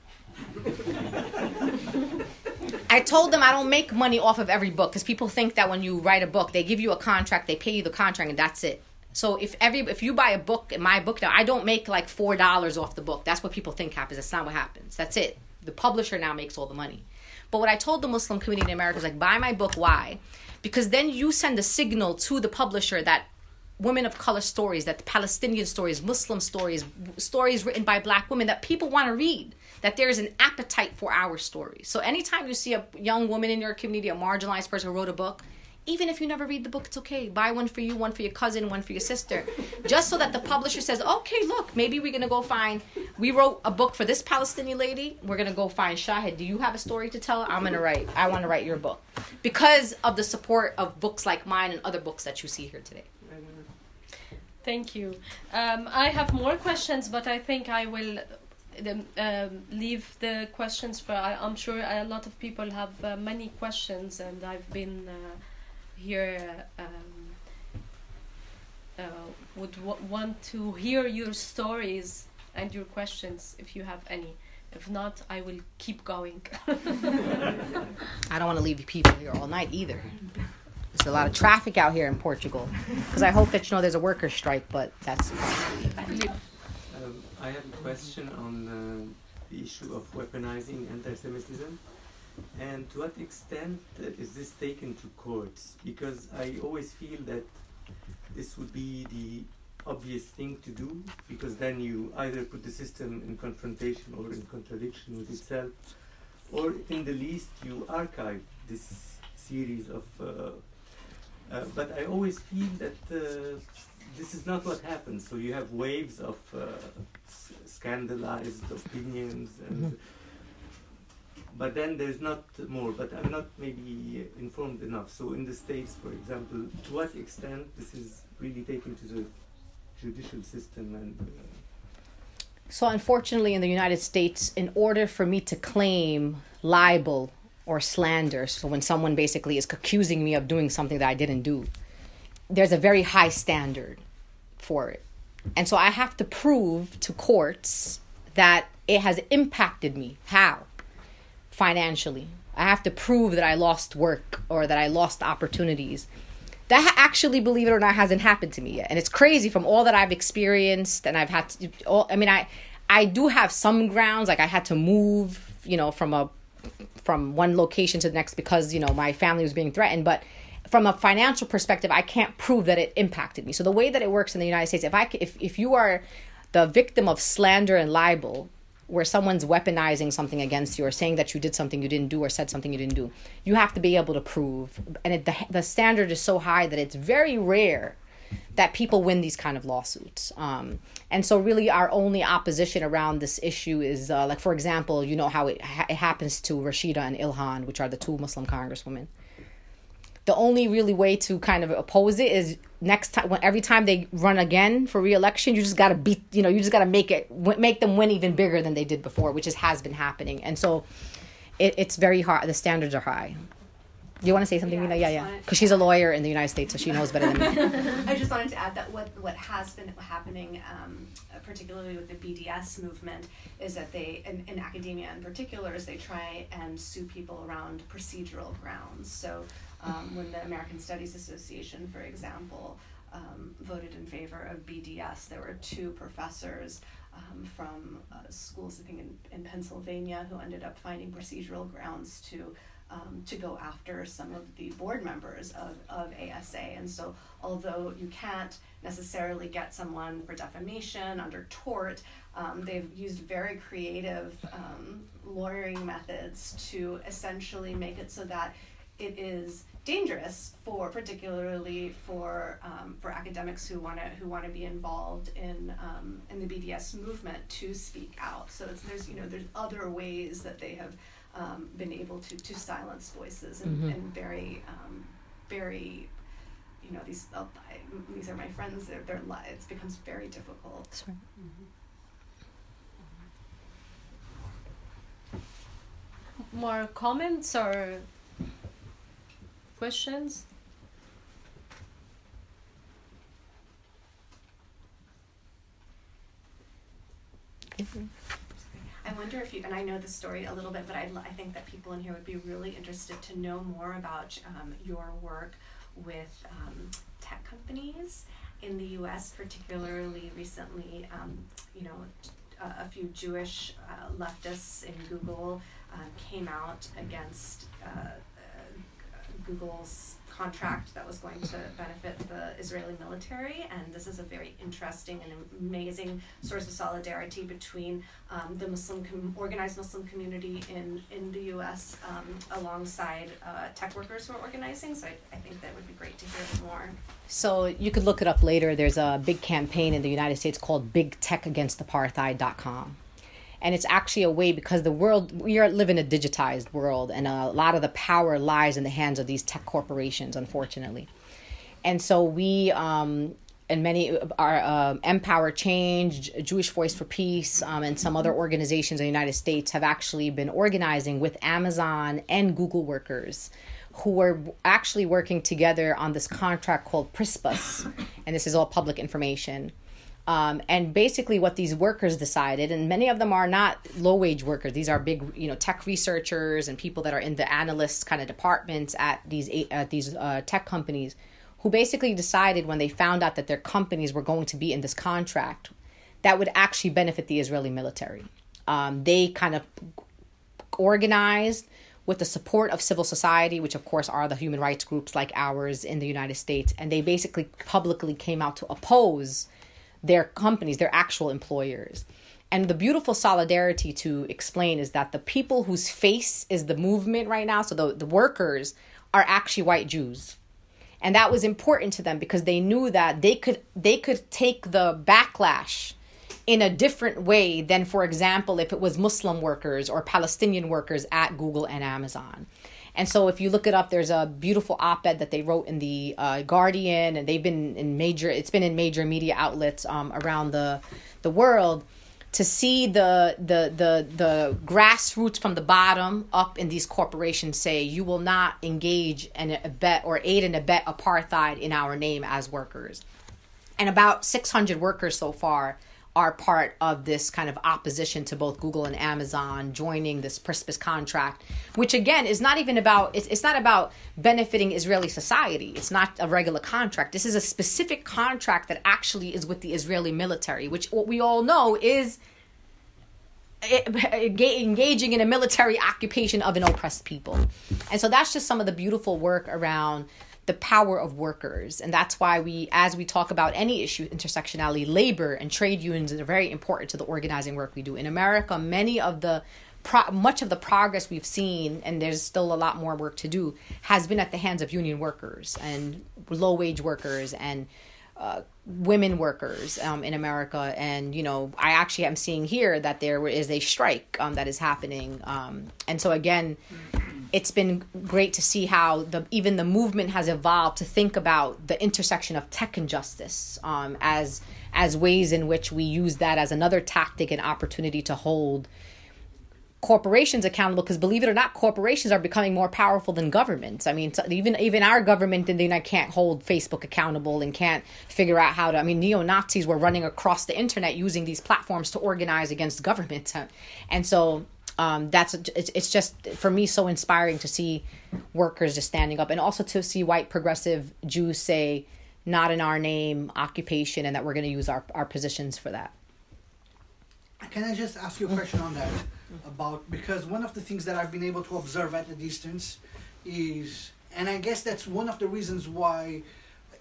I told them I don't make money off of every book because people think that when you write a book, they give you a contract, they pay you the contract, and that's it. So if every if you buy a book my book now, I don't make like four dollars off the book. That's what people think happens. That's not what happens. That's it. The publisher now makes all the money. But what I told the Muslim community in America is like, buy my book. Why? Because then you send a signal to the publisher that women of color stories, that Palestinian stories, Muslim stories, stories written by black women that people want to read that there is an appetite for our stories. So anytime you see a young woman in your community, a marginalized person who wrote a book, even if you never read the book, it's okay. Buy one for you, one for your cousin, one for your sister. Just so that the publisher says, okay, look, maybe we're going to go find, we wrote a book for this Palestinian lady. We're going to go find Shahid. Do you have a story to tell? I'm going to write, I want to write your book. Because of the support of books like mine and other books that you see here today. Thank you. Um, I have more questions, but I think I will the, um, leave the questions for. I, am sure a lot of people have uh, many questions, and I've been uh, here. Um, uh, would w- want to hear your stories and your questions if you have any. If not, I will keep going. I don't want to leave people here all night either. There's a lot of traffic out here in Portugal. Because I hope that you know there's a worker strike, but that's. I have a question on uh, the issue of weaponizing anti-Semitism, and to what extent is this taken to courts? Because I always feel that this would be the obvious thing to do, because then you either put the system in confrontation or in contradiction with itself, or in the least you archive this series of. Uh, uh but I always feel that uh, this is not what happens. So you have waves of uh, scandalized opinions, and mm-hmm. but then there's not more. But I'm not maybe informed enough. So in the states, for example, to what extent this is really taken to the judicial system and. Uh, so, unfortunately, in the United States, in order for me to claim libel or slander, so when someone basically is accusing me of doing something that I didn't do, there's a very high standard for it. And so I have to prove to courts that it has impacted me. How? Financially. I have to prove that I lost work or that I lost opportunities. That actually, believe it or not, hasn't happened to me yet. And it's crazy from all that I've experienced and I've had to, all, I mean, I, I do have some grounds, like I had to move, you know, from a, from one location to the next because, you know, my family was being threatened. But from a financial perspective, I can't prove that it impacted me. So the way that it works in the United States, if I if if you are the victim of slander and libel, where someone's weaponizing something against you or saying that you did something you didn't do or said something you didn't do, you have to be able to prove. And it, the the standard is so high that it's very rare that people win these kind of lawsuits. Um, and so, really, our only opposition around this issue is, uh, like, for example, you know how it, ha- it happens to Rashida and Ilhan, which are the two Muslim congresswomen the only really way to kind of oppose it is next time when every time they run again for re-election you just got to beat you know you just got to make it make them win even bigger than they did before which is has been happening and so it, it's very hard the standards are high you want to say something? Yeah, yeah, yeah. Because she's a lawyer in the United States, so she knows better than me. I just wanted to add that what what has been happening, um, particularly with the BDS movement, is that they, in, in academia in particular, is they try and sue people around procedural grounds. So um, when the American Studies Association, for example, um, voted in favor of BDS, there were two professors um, from uh, schools, I think in, in Pennsylvania, who ended up finding procedural grounds to um, to go after some of the board members of, of ASA. And so, although you can't necessarily get someone for defamation under tort, um, they've used very creative um, lawyering methods to essentially make it so that it is dangerous for particularly for um, for academics who want to who want to be involved in um, in the BDS movement to speak out. So it's, there's you know there's other ways that they have um, been able to to silence voices and, Mhm. and very um, very you know these oh, I, these are my friends they're, they're li- it becomes very difficult. That's right. More comments or questions? I wonder if you, and I know the story a little bit, but I'd, I think that people in here would be really interested to know more about um, your work with um, tech companies in the U.S., particularly recently. Um, you know, a few Jewish uh, leftists in Google uh, came out against uh, Google's contract that was going to benefit the Israeli military, and this is a very interesting and amazing source of solidarity between um, the Muslim com- organized Muslim community in in the U.S. Um, alongside uh, tech workers who are organizing. So I, I think that would be great to hear more. So you could look it up later. There's a big campaign in the United States called Big Tech Against Apartheid.com. And it's actually a way because the world, we are live in a digitized world, and a lot of the power lies in the hands of these tech corporations, unfortunately. And so we, um, and many are um MPower Change, Jewish Voice for Peace, um, and some other organizations in the United States have actually been organizing with Amazon and Google workers who are actually working together on this contract called Prispus, and this is all public information. Um, and basically, what these workers decided, and many of them are not low wage workers. These are big, you know, tech researchers and people that are in the analyst kind of departments at these at these uh, tech companies, who basically decided when they found out that their companies were going to be in this contract, that would actually benefit the Israeli military. Um, they kind of organized with the support of civil society, which of course are the human rights groups like ours in the United States, and they basically publicly came out to oppose their companies, their actual employers. And the beautiful solidarity to explain is that the people whose face is the movement right now, so the, the workers, are actually white Jews. And that was important to them because they knew that they could they could take the backlash in a different way than, for example, if it was Muslim workers or Palestinian workers at Google and Amazon. And so, if you look it up, there's a beautiful op-ed that they wrote in the uh, Guardian, and they've been in major. It's been in major media outlets um, around the the world to see the the the the grassroots from the bottom up in these corporations say you will not engage and abet or aid and abet apartheid in our name as workers. And about 600 workers so far are part of this kind of opposition to both Google and Amazon joining this Prispus contract, which again is not even about it's, it's not about benefiting Israeli society. It's not a regular contract. This is a specific contract that actually is with the Israeli military, which what we all know is eh, eh, engaging in a military occupation of an oppressed people. And so that's just some of the beautiful work around the power of workers. And that's why we, as we talk about any issue, intersectionality, labor and trade unions are very important to the organizing work we do. In America, many of the Pro- much of the progress we've seen, and there's still a lot more work to do, has been at the hands of union workers and low wage workers and uh, women workers um, in America. And, you know, I actually am seeing here that there is a strike um, that is happening. Um, and so, again, it's been great to see how the even the movement has evolved to think about the intersection of tech and justice um, as as ways in which we use that as another tactic and opportunity to hold corporations accountable because believe it or not corporations are becoming more powerful than governments. I mean even even our government in the united can't hold facebook accountable and can't figure out how to i mean neo-nazis were running across the internet using these platforms to organize against government. And so um, that's it's, it's just for me so inspiring to see workers just standing up and also to see white progressive jews say not in our name occupation and that we're going to use our, our positions for that Can I just ask you a question on that? about because one of the things that I've been able to observe at a distance is, and I guess that's one of the reasons why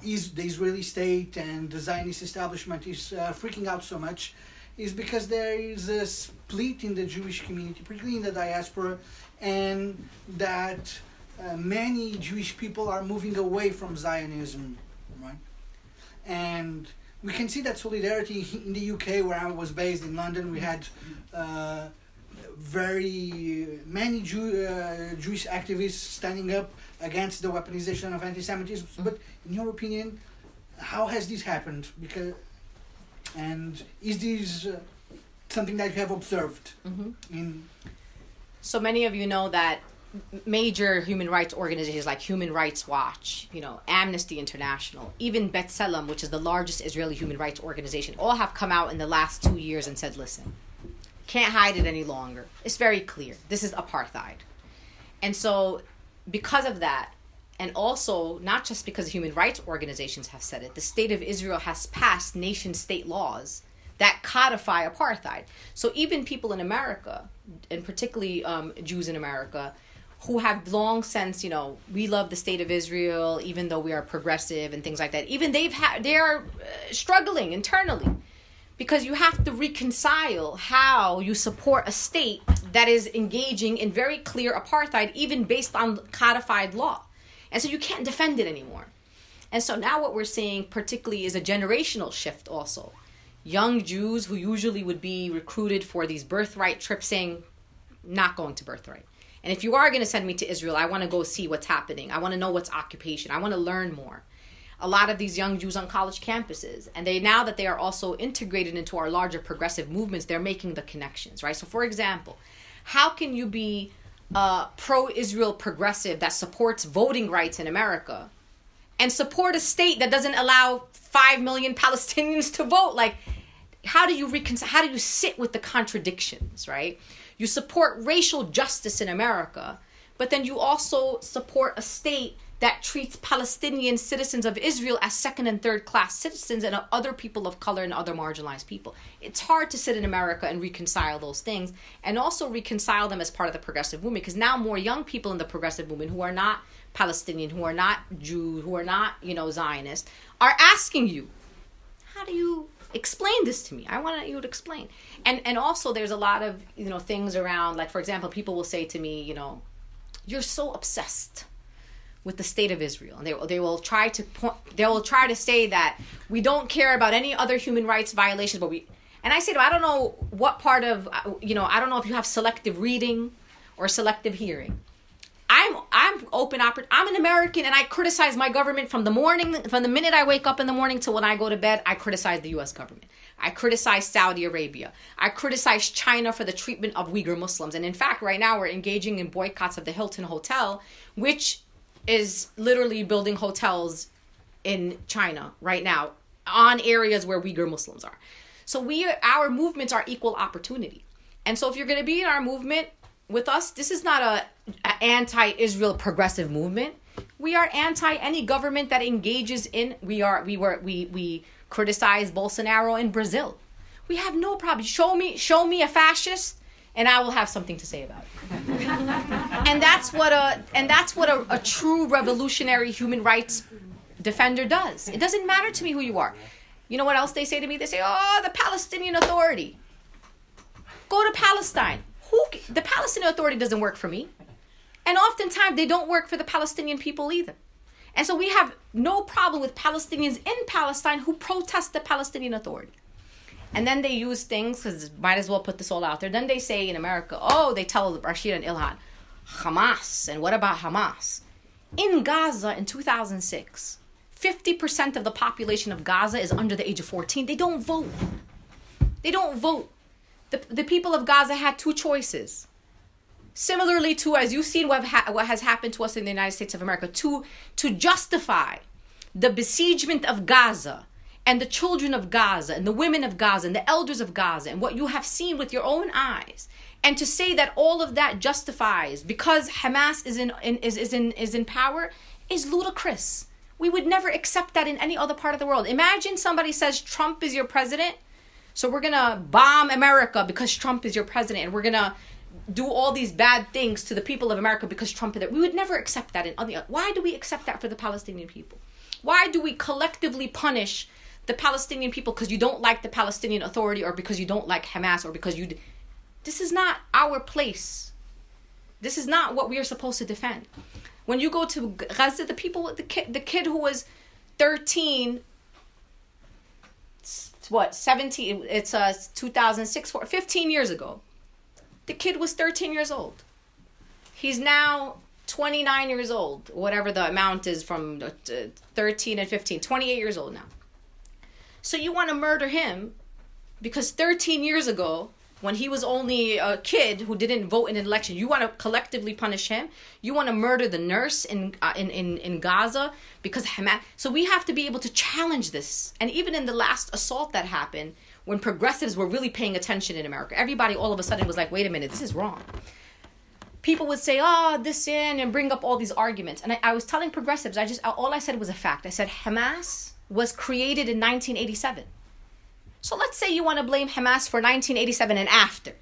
is the Israeli state and the Zionist establishment is uh, freaking out so much, is because there is a split in the Jewish community, particularly in the diaspora, and that uh, many Jewish people are moving away from Zionism, right? And we can see that solidarity in the UK, where I was based in London. We had uh, very many Jew, uh, Jewish activists standing up against the weaponization of anti-Semitism. Mm-hmm. But in your opinion, how has this happened? Because and is this uh, something that you have observed Mhm. in? So many of you know that major human rights organizations like Human Rights Watch, you know, Amnesty International, even B'Tselem, which is the largest Israeli human rights organization, all have come out in the last two years and said, listen, can't hide it any longer. It's very clear. This is apartheid. And so, because of that, and also not just because human rights organizations have said it, the state of Israel has passed nation state laws that codify apartheid. So even people in America, and particularly um, Jews in America, who have long since, you know, we love the state of Israel, even though we are progressive and things like that. Even they've had, they are uh, struggling internally because you have to reconcile how you support a state that is engaging in very clear apartheid, even based on codified law. And so you can't defend it anymore. And so now what we're seeing, particularly, is a generational shift also. Young Jews who usually would be recruited for these birthright trips saying, not going to birthright. And if you are going to send me to Israel, I want to go see what's happening. I want to know what's occupation. I want to learn more. A lot of these young Jews on college campuses, and they now that they are also integrated into our larger progressive movements, they're making the connections, right? So, for example, how can you be a pro-Israel progressive that supports voting rights in America, and support a state that doesn't allow five million Palestinians to vote? Like, how do you reconcile? How do you sit with the contradictions, right? You support racial justice in America, but then you also support a state that treats Palestinian citizens of Israel as second and third class citizens and other people of color and other marginalized people. It's hard to sit in America and reconcile those things and also reconcile them as part of the progressive movement because now more young people in the progressive movement who are not Palestinian, who are not Jew, who are not, you know, Zionist, are asking you, how do you explain this to me. I want you to explain. And and also there's a lot of you know things around like for example people will say to me you know you're so obsessed with the state of israel. And they, they will try to point they will try to say that we don't care about any other human rights violations but we and i say to them, i don't know what part of uh, you know i don't know if you have selective reading or selective hearing I'm I'm open oper- I'm an American and I criticize my government from the morning from the minute I wake up in the morning to when I go to bed I criticize the US government. I criticize Saudi Arabia. I criticize China for the treatment of Uyghur Muslims. And in fact, right now we're engaging in boycotts of the Hilton Hotel, which is literally building hotels in China right now on areas where Uyghur Muslims are. So we our movements are equal opportunity. And so if you're going to be in our movement with us, this is not a, a anti-Israel progressive movement. We are anti any government that engages in. We are we were we we criticize Bolsonaro in Brazil. We have no problem. Show me show me a fascist, and I will have something to say about it. and that's what a and that's what a, a true revolutionary human rights defender does. It doesn't matter to me who you are. You know what else they say to me? They say, "Oh, the Palestinian Authority." Go to Palestine. Who the Palestinian Authority doesn't work for me. And oftentimes they don't work for the Palestinian people either. And so we have no problem with Palestinians in Palestine who protest the Palestinian Authority. And then they use things, because might as well put this all out there. Then they say in America, oh, they tell Rashid and Ilhan, Hamas. And what about Hamas? In Gaza in 2006, 50% of the population of Gaza is under the age of 14. They don't vote. They don't vote. The, the people of Gaza had two choices. Similarly to as you've seen what, ha- what has happened to us in the united states of america to to justify the besiegement of gaza and the children of gaza and the women of gaza and the elders of gaza and what you have seen with your own eyes and to say that all of that justifies because hamas is in, in is, is in is in power is ludicrous. We would never accept that in any other part of the world. Imagine somebody says trump is your president so we're gonna bomb america because trump is your president and we're gonna do all these bad things to the people of America because Trump is there. We would never accept that. In, why do we accept that for the Palestinian people? Why do we collectively punish the Palestinian people because you don't like the Palestinian Authority or because you don't like Hamas or because you. This is not our place. This is not what we are supposed to defend. When you go to Gaza, the people, the kid, the kid who was 13 what 17 it's uh 2006 15 years ago. The kid was 13 years old. He's now 29 years old whatever the amount is from uh, 13 and 15 28 years old now. So you want to murder him because 13 years ago when he was only a kid who didn't vote in an election. You want to collectively punish him. You want to murder the nurse in uh, in, in in Gaza because Hamas. So we have to be able to challenge this. And even in the last assault that happened, when progressives were really paying attention in America, everybody all of a sudden was like, "Wait a minute, this is wrong." People would say, "Oh, this in," and bring up all these arguments. And I, I was telling progressives, I just all I said was a fact. I said Hamas was created in 1987. So let's say you want to blame Hamas for 1987 and after.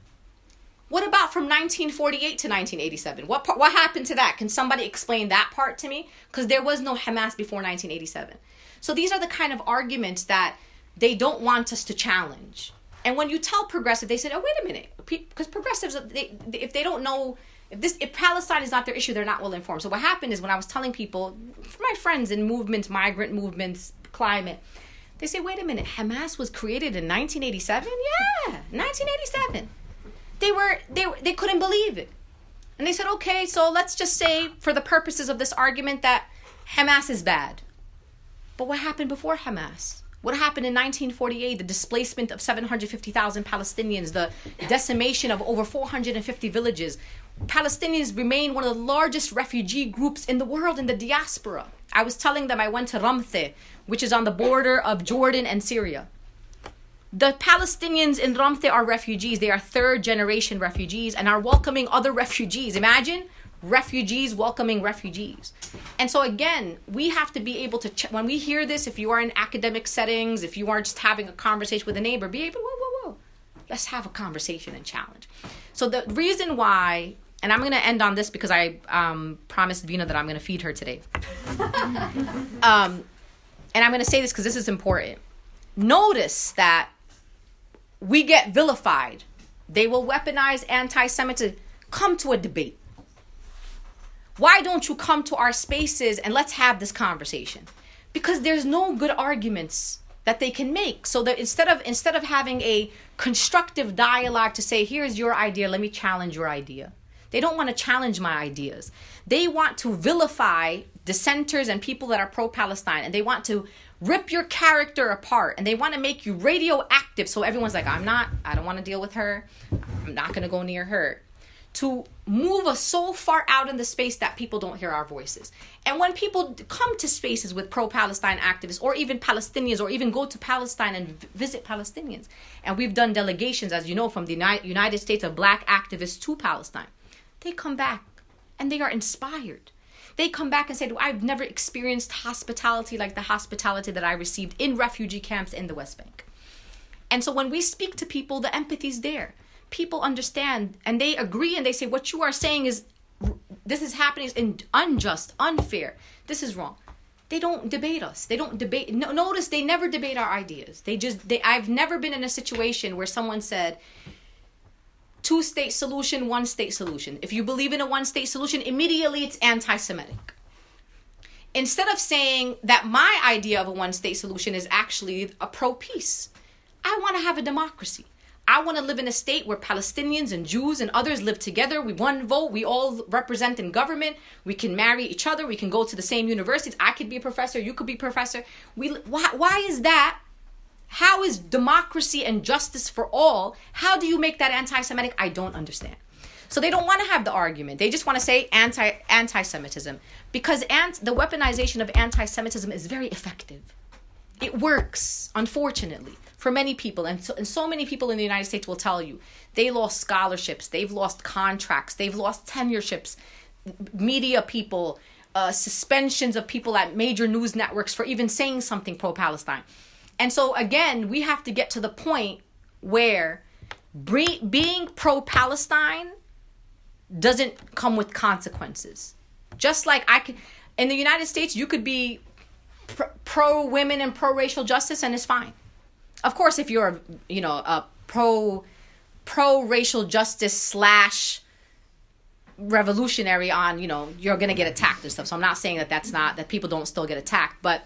What about from 1948 to 1987? What part, what happened to that? Can somebody explain that part to me? Because there was no Hamas before 1987. So these are the kind of arguments that they don't want us to challenge. And when you tell progressive, they said, "Oh, wait a minute," because progressives, they, if they don't know if this if Palestine is not their issue, they're not well informed. So what happened is when I was telling people, my friends in movements, migrant movements, climate, they say, wait a minute, Hamas was created in 1987? Yeah, 1987. They were they they couldn't believe it. And they said, okay, so let's just say for the purposes of this argument that Hamas is bad. But what happened before Hamas? What happened in 1948? The displacement of 750,000 Palestinians, the decimation of over 450 villages. Palestinians remain one of the largest refugee groups in the world in the diaspora. I was telling them I went to Ramtha, which is on the border of Jordan and Syria. The Palestinians in Ramtha are refugees. They are third generation refugees and are welcoming other refugees. Imagine refugees welcoming refugees. And so, again, we have to be able to, ch- when we hear this, if you are in academic settings, if you are just having a conversation with a neighbor, be able, whoa, whoa, whoa, let's have a conversation and challenge. So, the reason why and I'm gonna end on this because I um, promised Veena that I'm gonna feed her today. um, and I'm gonna say this because this is important. Notice that we get vilified. They will weaponize anti-Semitism. Come to a debate. Why don't you come to our spaces and let's have this conversation? Because there's no good arguments that they can make. So that instead of instead of having a constructive dialogue to say, here's your idea, let me challenge your idea they don't want to challenge my ideas. They want to vilify dissenters and people that are pro Palestine, and they want to rip your character apart, and they want to make you radioactive. So everyone's like, I'm not, I don't want to deal with her. I'm not going to go near her. To move us so far out in the space that people don't hear our voices. And when people come to spaces with pro Palestine activists or even Palestinians or even go to Palestine and visit Palestinians, and we've done delegations, as you know, from the United States of black activists to Palestine they come back and they are inspired. They come back and say, I've never experienced hospitality like the hospitality that I received in refugee camps in the West Bank. And so when we speak to people, the empathy is there. People understand and they agree and they say, What you are saying is this is happening is unjust, unfair. This is wrong. They don't debate us. They don't debate. No, notice they never debate our ideas. They just. They. I've never been in a situation where someone said, two state solution, one state solution. If you believe in a one state solution, immediately it's anti Semitic. Instead of saying that my idea of a one state solution is actually a pro peace, I want to have a democracy. I want to live in a state where Palestinians and Jews and others live together. We one vote. We all represent in government. We can marry each other. We can go to the same universities. I could be a professor. You could be a professor. We why, why is that how is democracy and justice for all? How do you make that anti-Semitic? I don't understand. So they don't want to have the argument. They just want to say anti anti-Semitism because ant, the weaponization of anti-Semitism is very effective. It works, unfortunately, for many people, and so, and so many people in the United States will tell you they lost scholarships, they've lost contracts, they've lost tenureships, media people, uh, suspensions of people at major news networks for even saying something pro-Palestine. And so again, we have to get to the point where being pro Palestine doesn't come with consequences. Just like I can, in the United States, you could be pro women and pro racial justice, and it's fine. Of course, if you're, you know, a pro pro racial justice slash revolutionary on, you know, you're gonna get attacked and stuff. So I'm not saying that that's not that people don't still get attacked, but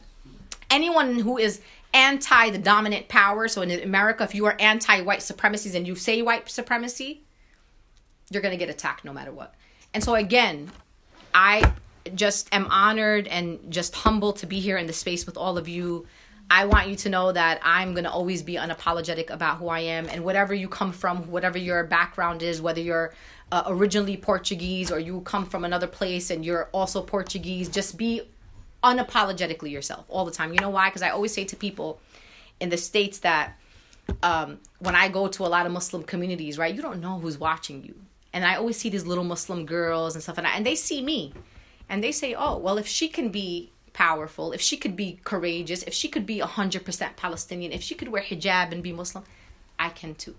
anyone who is anti the dominant power. So in America, if you are anti white supremacies and you say white supremacy, you're gonna get attacked no matter what. And so again, I just am honored and just humbled to be here in the space with all of you. I want you to know that I'm going to always be unapologetic about who I am and whatever you come from, whatever your background is, whether you're uh, originally Portuguese or you come from another place and you're also Portuguese, just be unapologetically yourself all the time. You know why? Because I always say to people in the States that um, when I go to a lot of Muslim communities, right, you don't know who's watching you. And I always see these little Muslim girls and stuff, and, I, and they see me and they say, oh, well, if she can be powerful, if she could be courageous, if she could be 100% Palestinian, if she could wear hijab and be Muslim, I can too.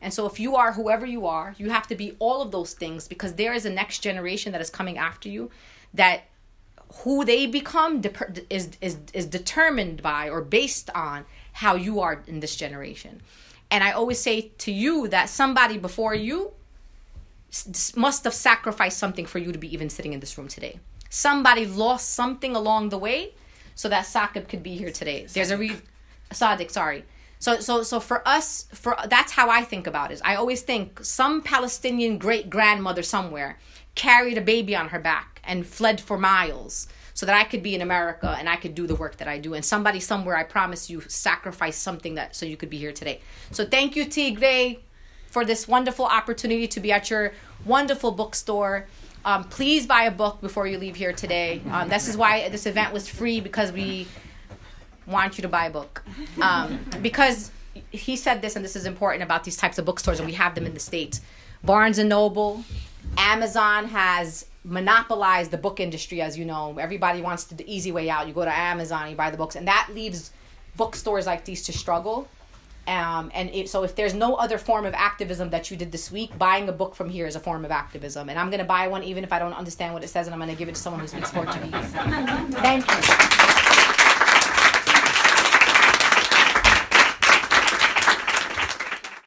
And so, if you are whoever you are, you have to be all of those things because there is a next generation that is coming after you that who they become is, is, is determined by or based on how you are in this generation. And I always say to you that somebody before you must have sacrificed something for you to be even sitting in this room today. Somebody lost something along the way so that Saqib could be here today. There's a re Sadiq, sorry. So so so for us for that's how I think about it. I always think some Palestinian great grandmother somewhere carried a baby on her back and fled for miles so that I could be in America and I could do the work that I do. And somebody somewhere, I promise you, sacrificed something that so you could be here today. So thank you, Tigre for this wonderful opportunity to be at your wonderful bookstore. Um, please buy a book before you leave here today. Um, this is why this event was free because we want you to buy a book. Um, because he said this, and this is important about these types of bookstores, and we have them in the States. Barnes and Noble, Amazon has monopolized the book industry, as you know. Everybody wants the easy way out. You go to Amazon, you buy the books, and that leaves bookstores like these to struggle. Um, and it, so if there's no other form of activism that you did this week, buying a book from here is a form of activism. And I'm going to buy one even if I don't understand what it says, and I'm going to give it to someone who speaks Portuguese. Thank you.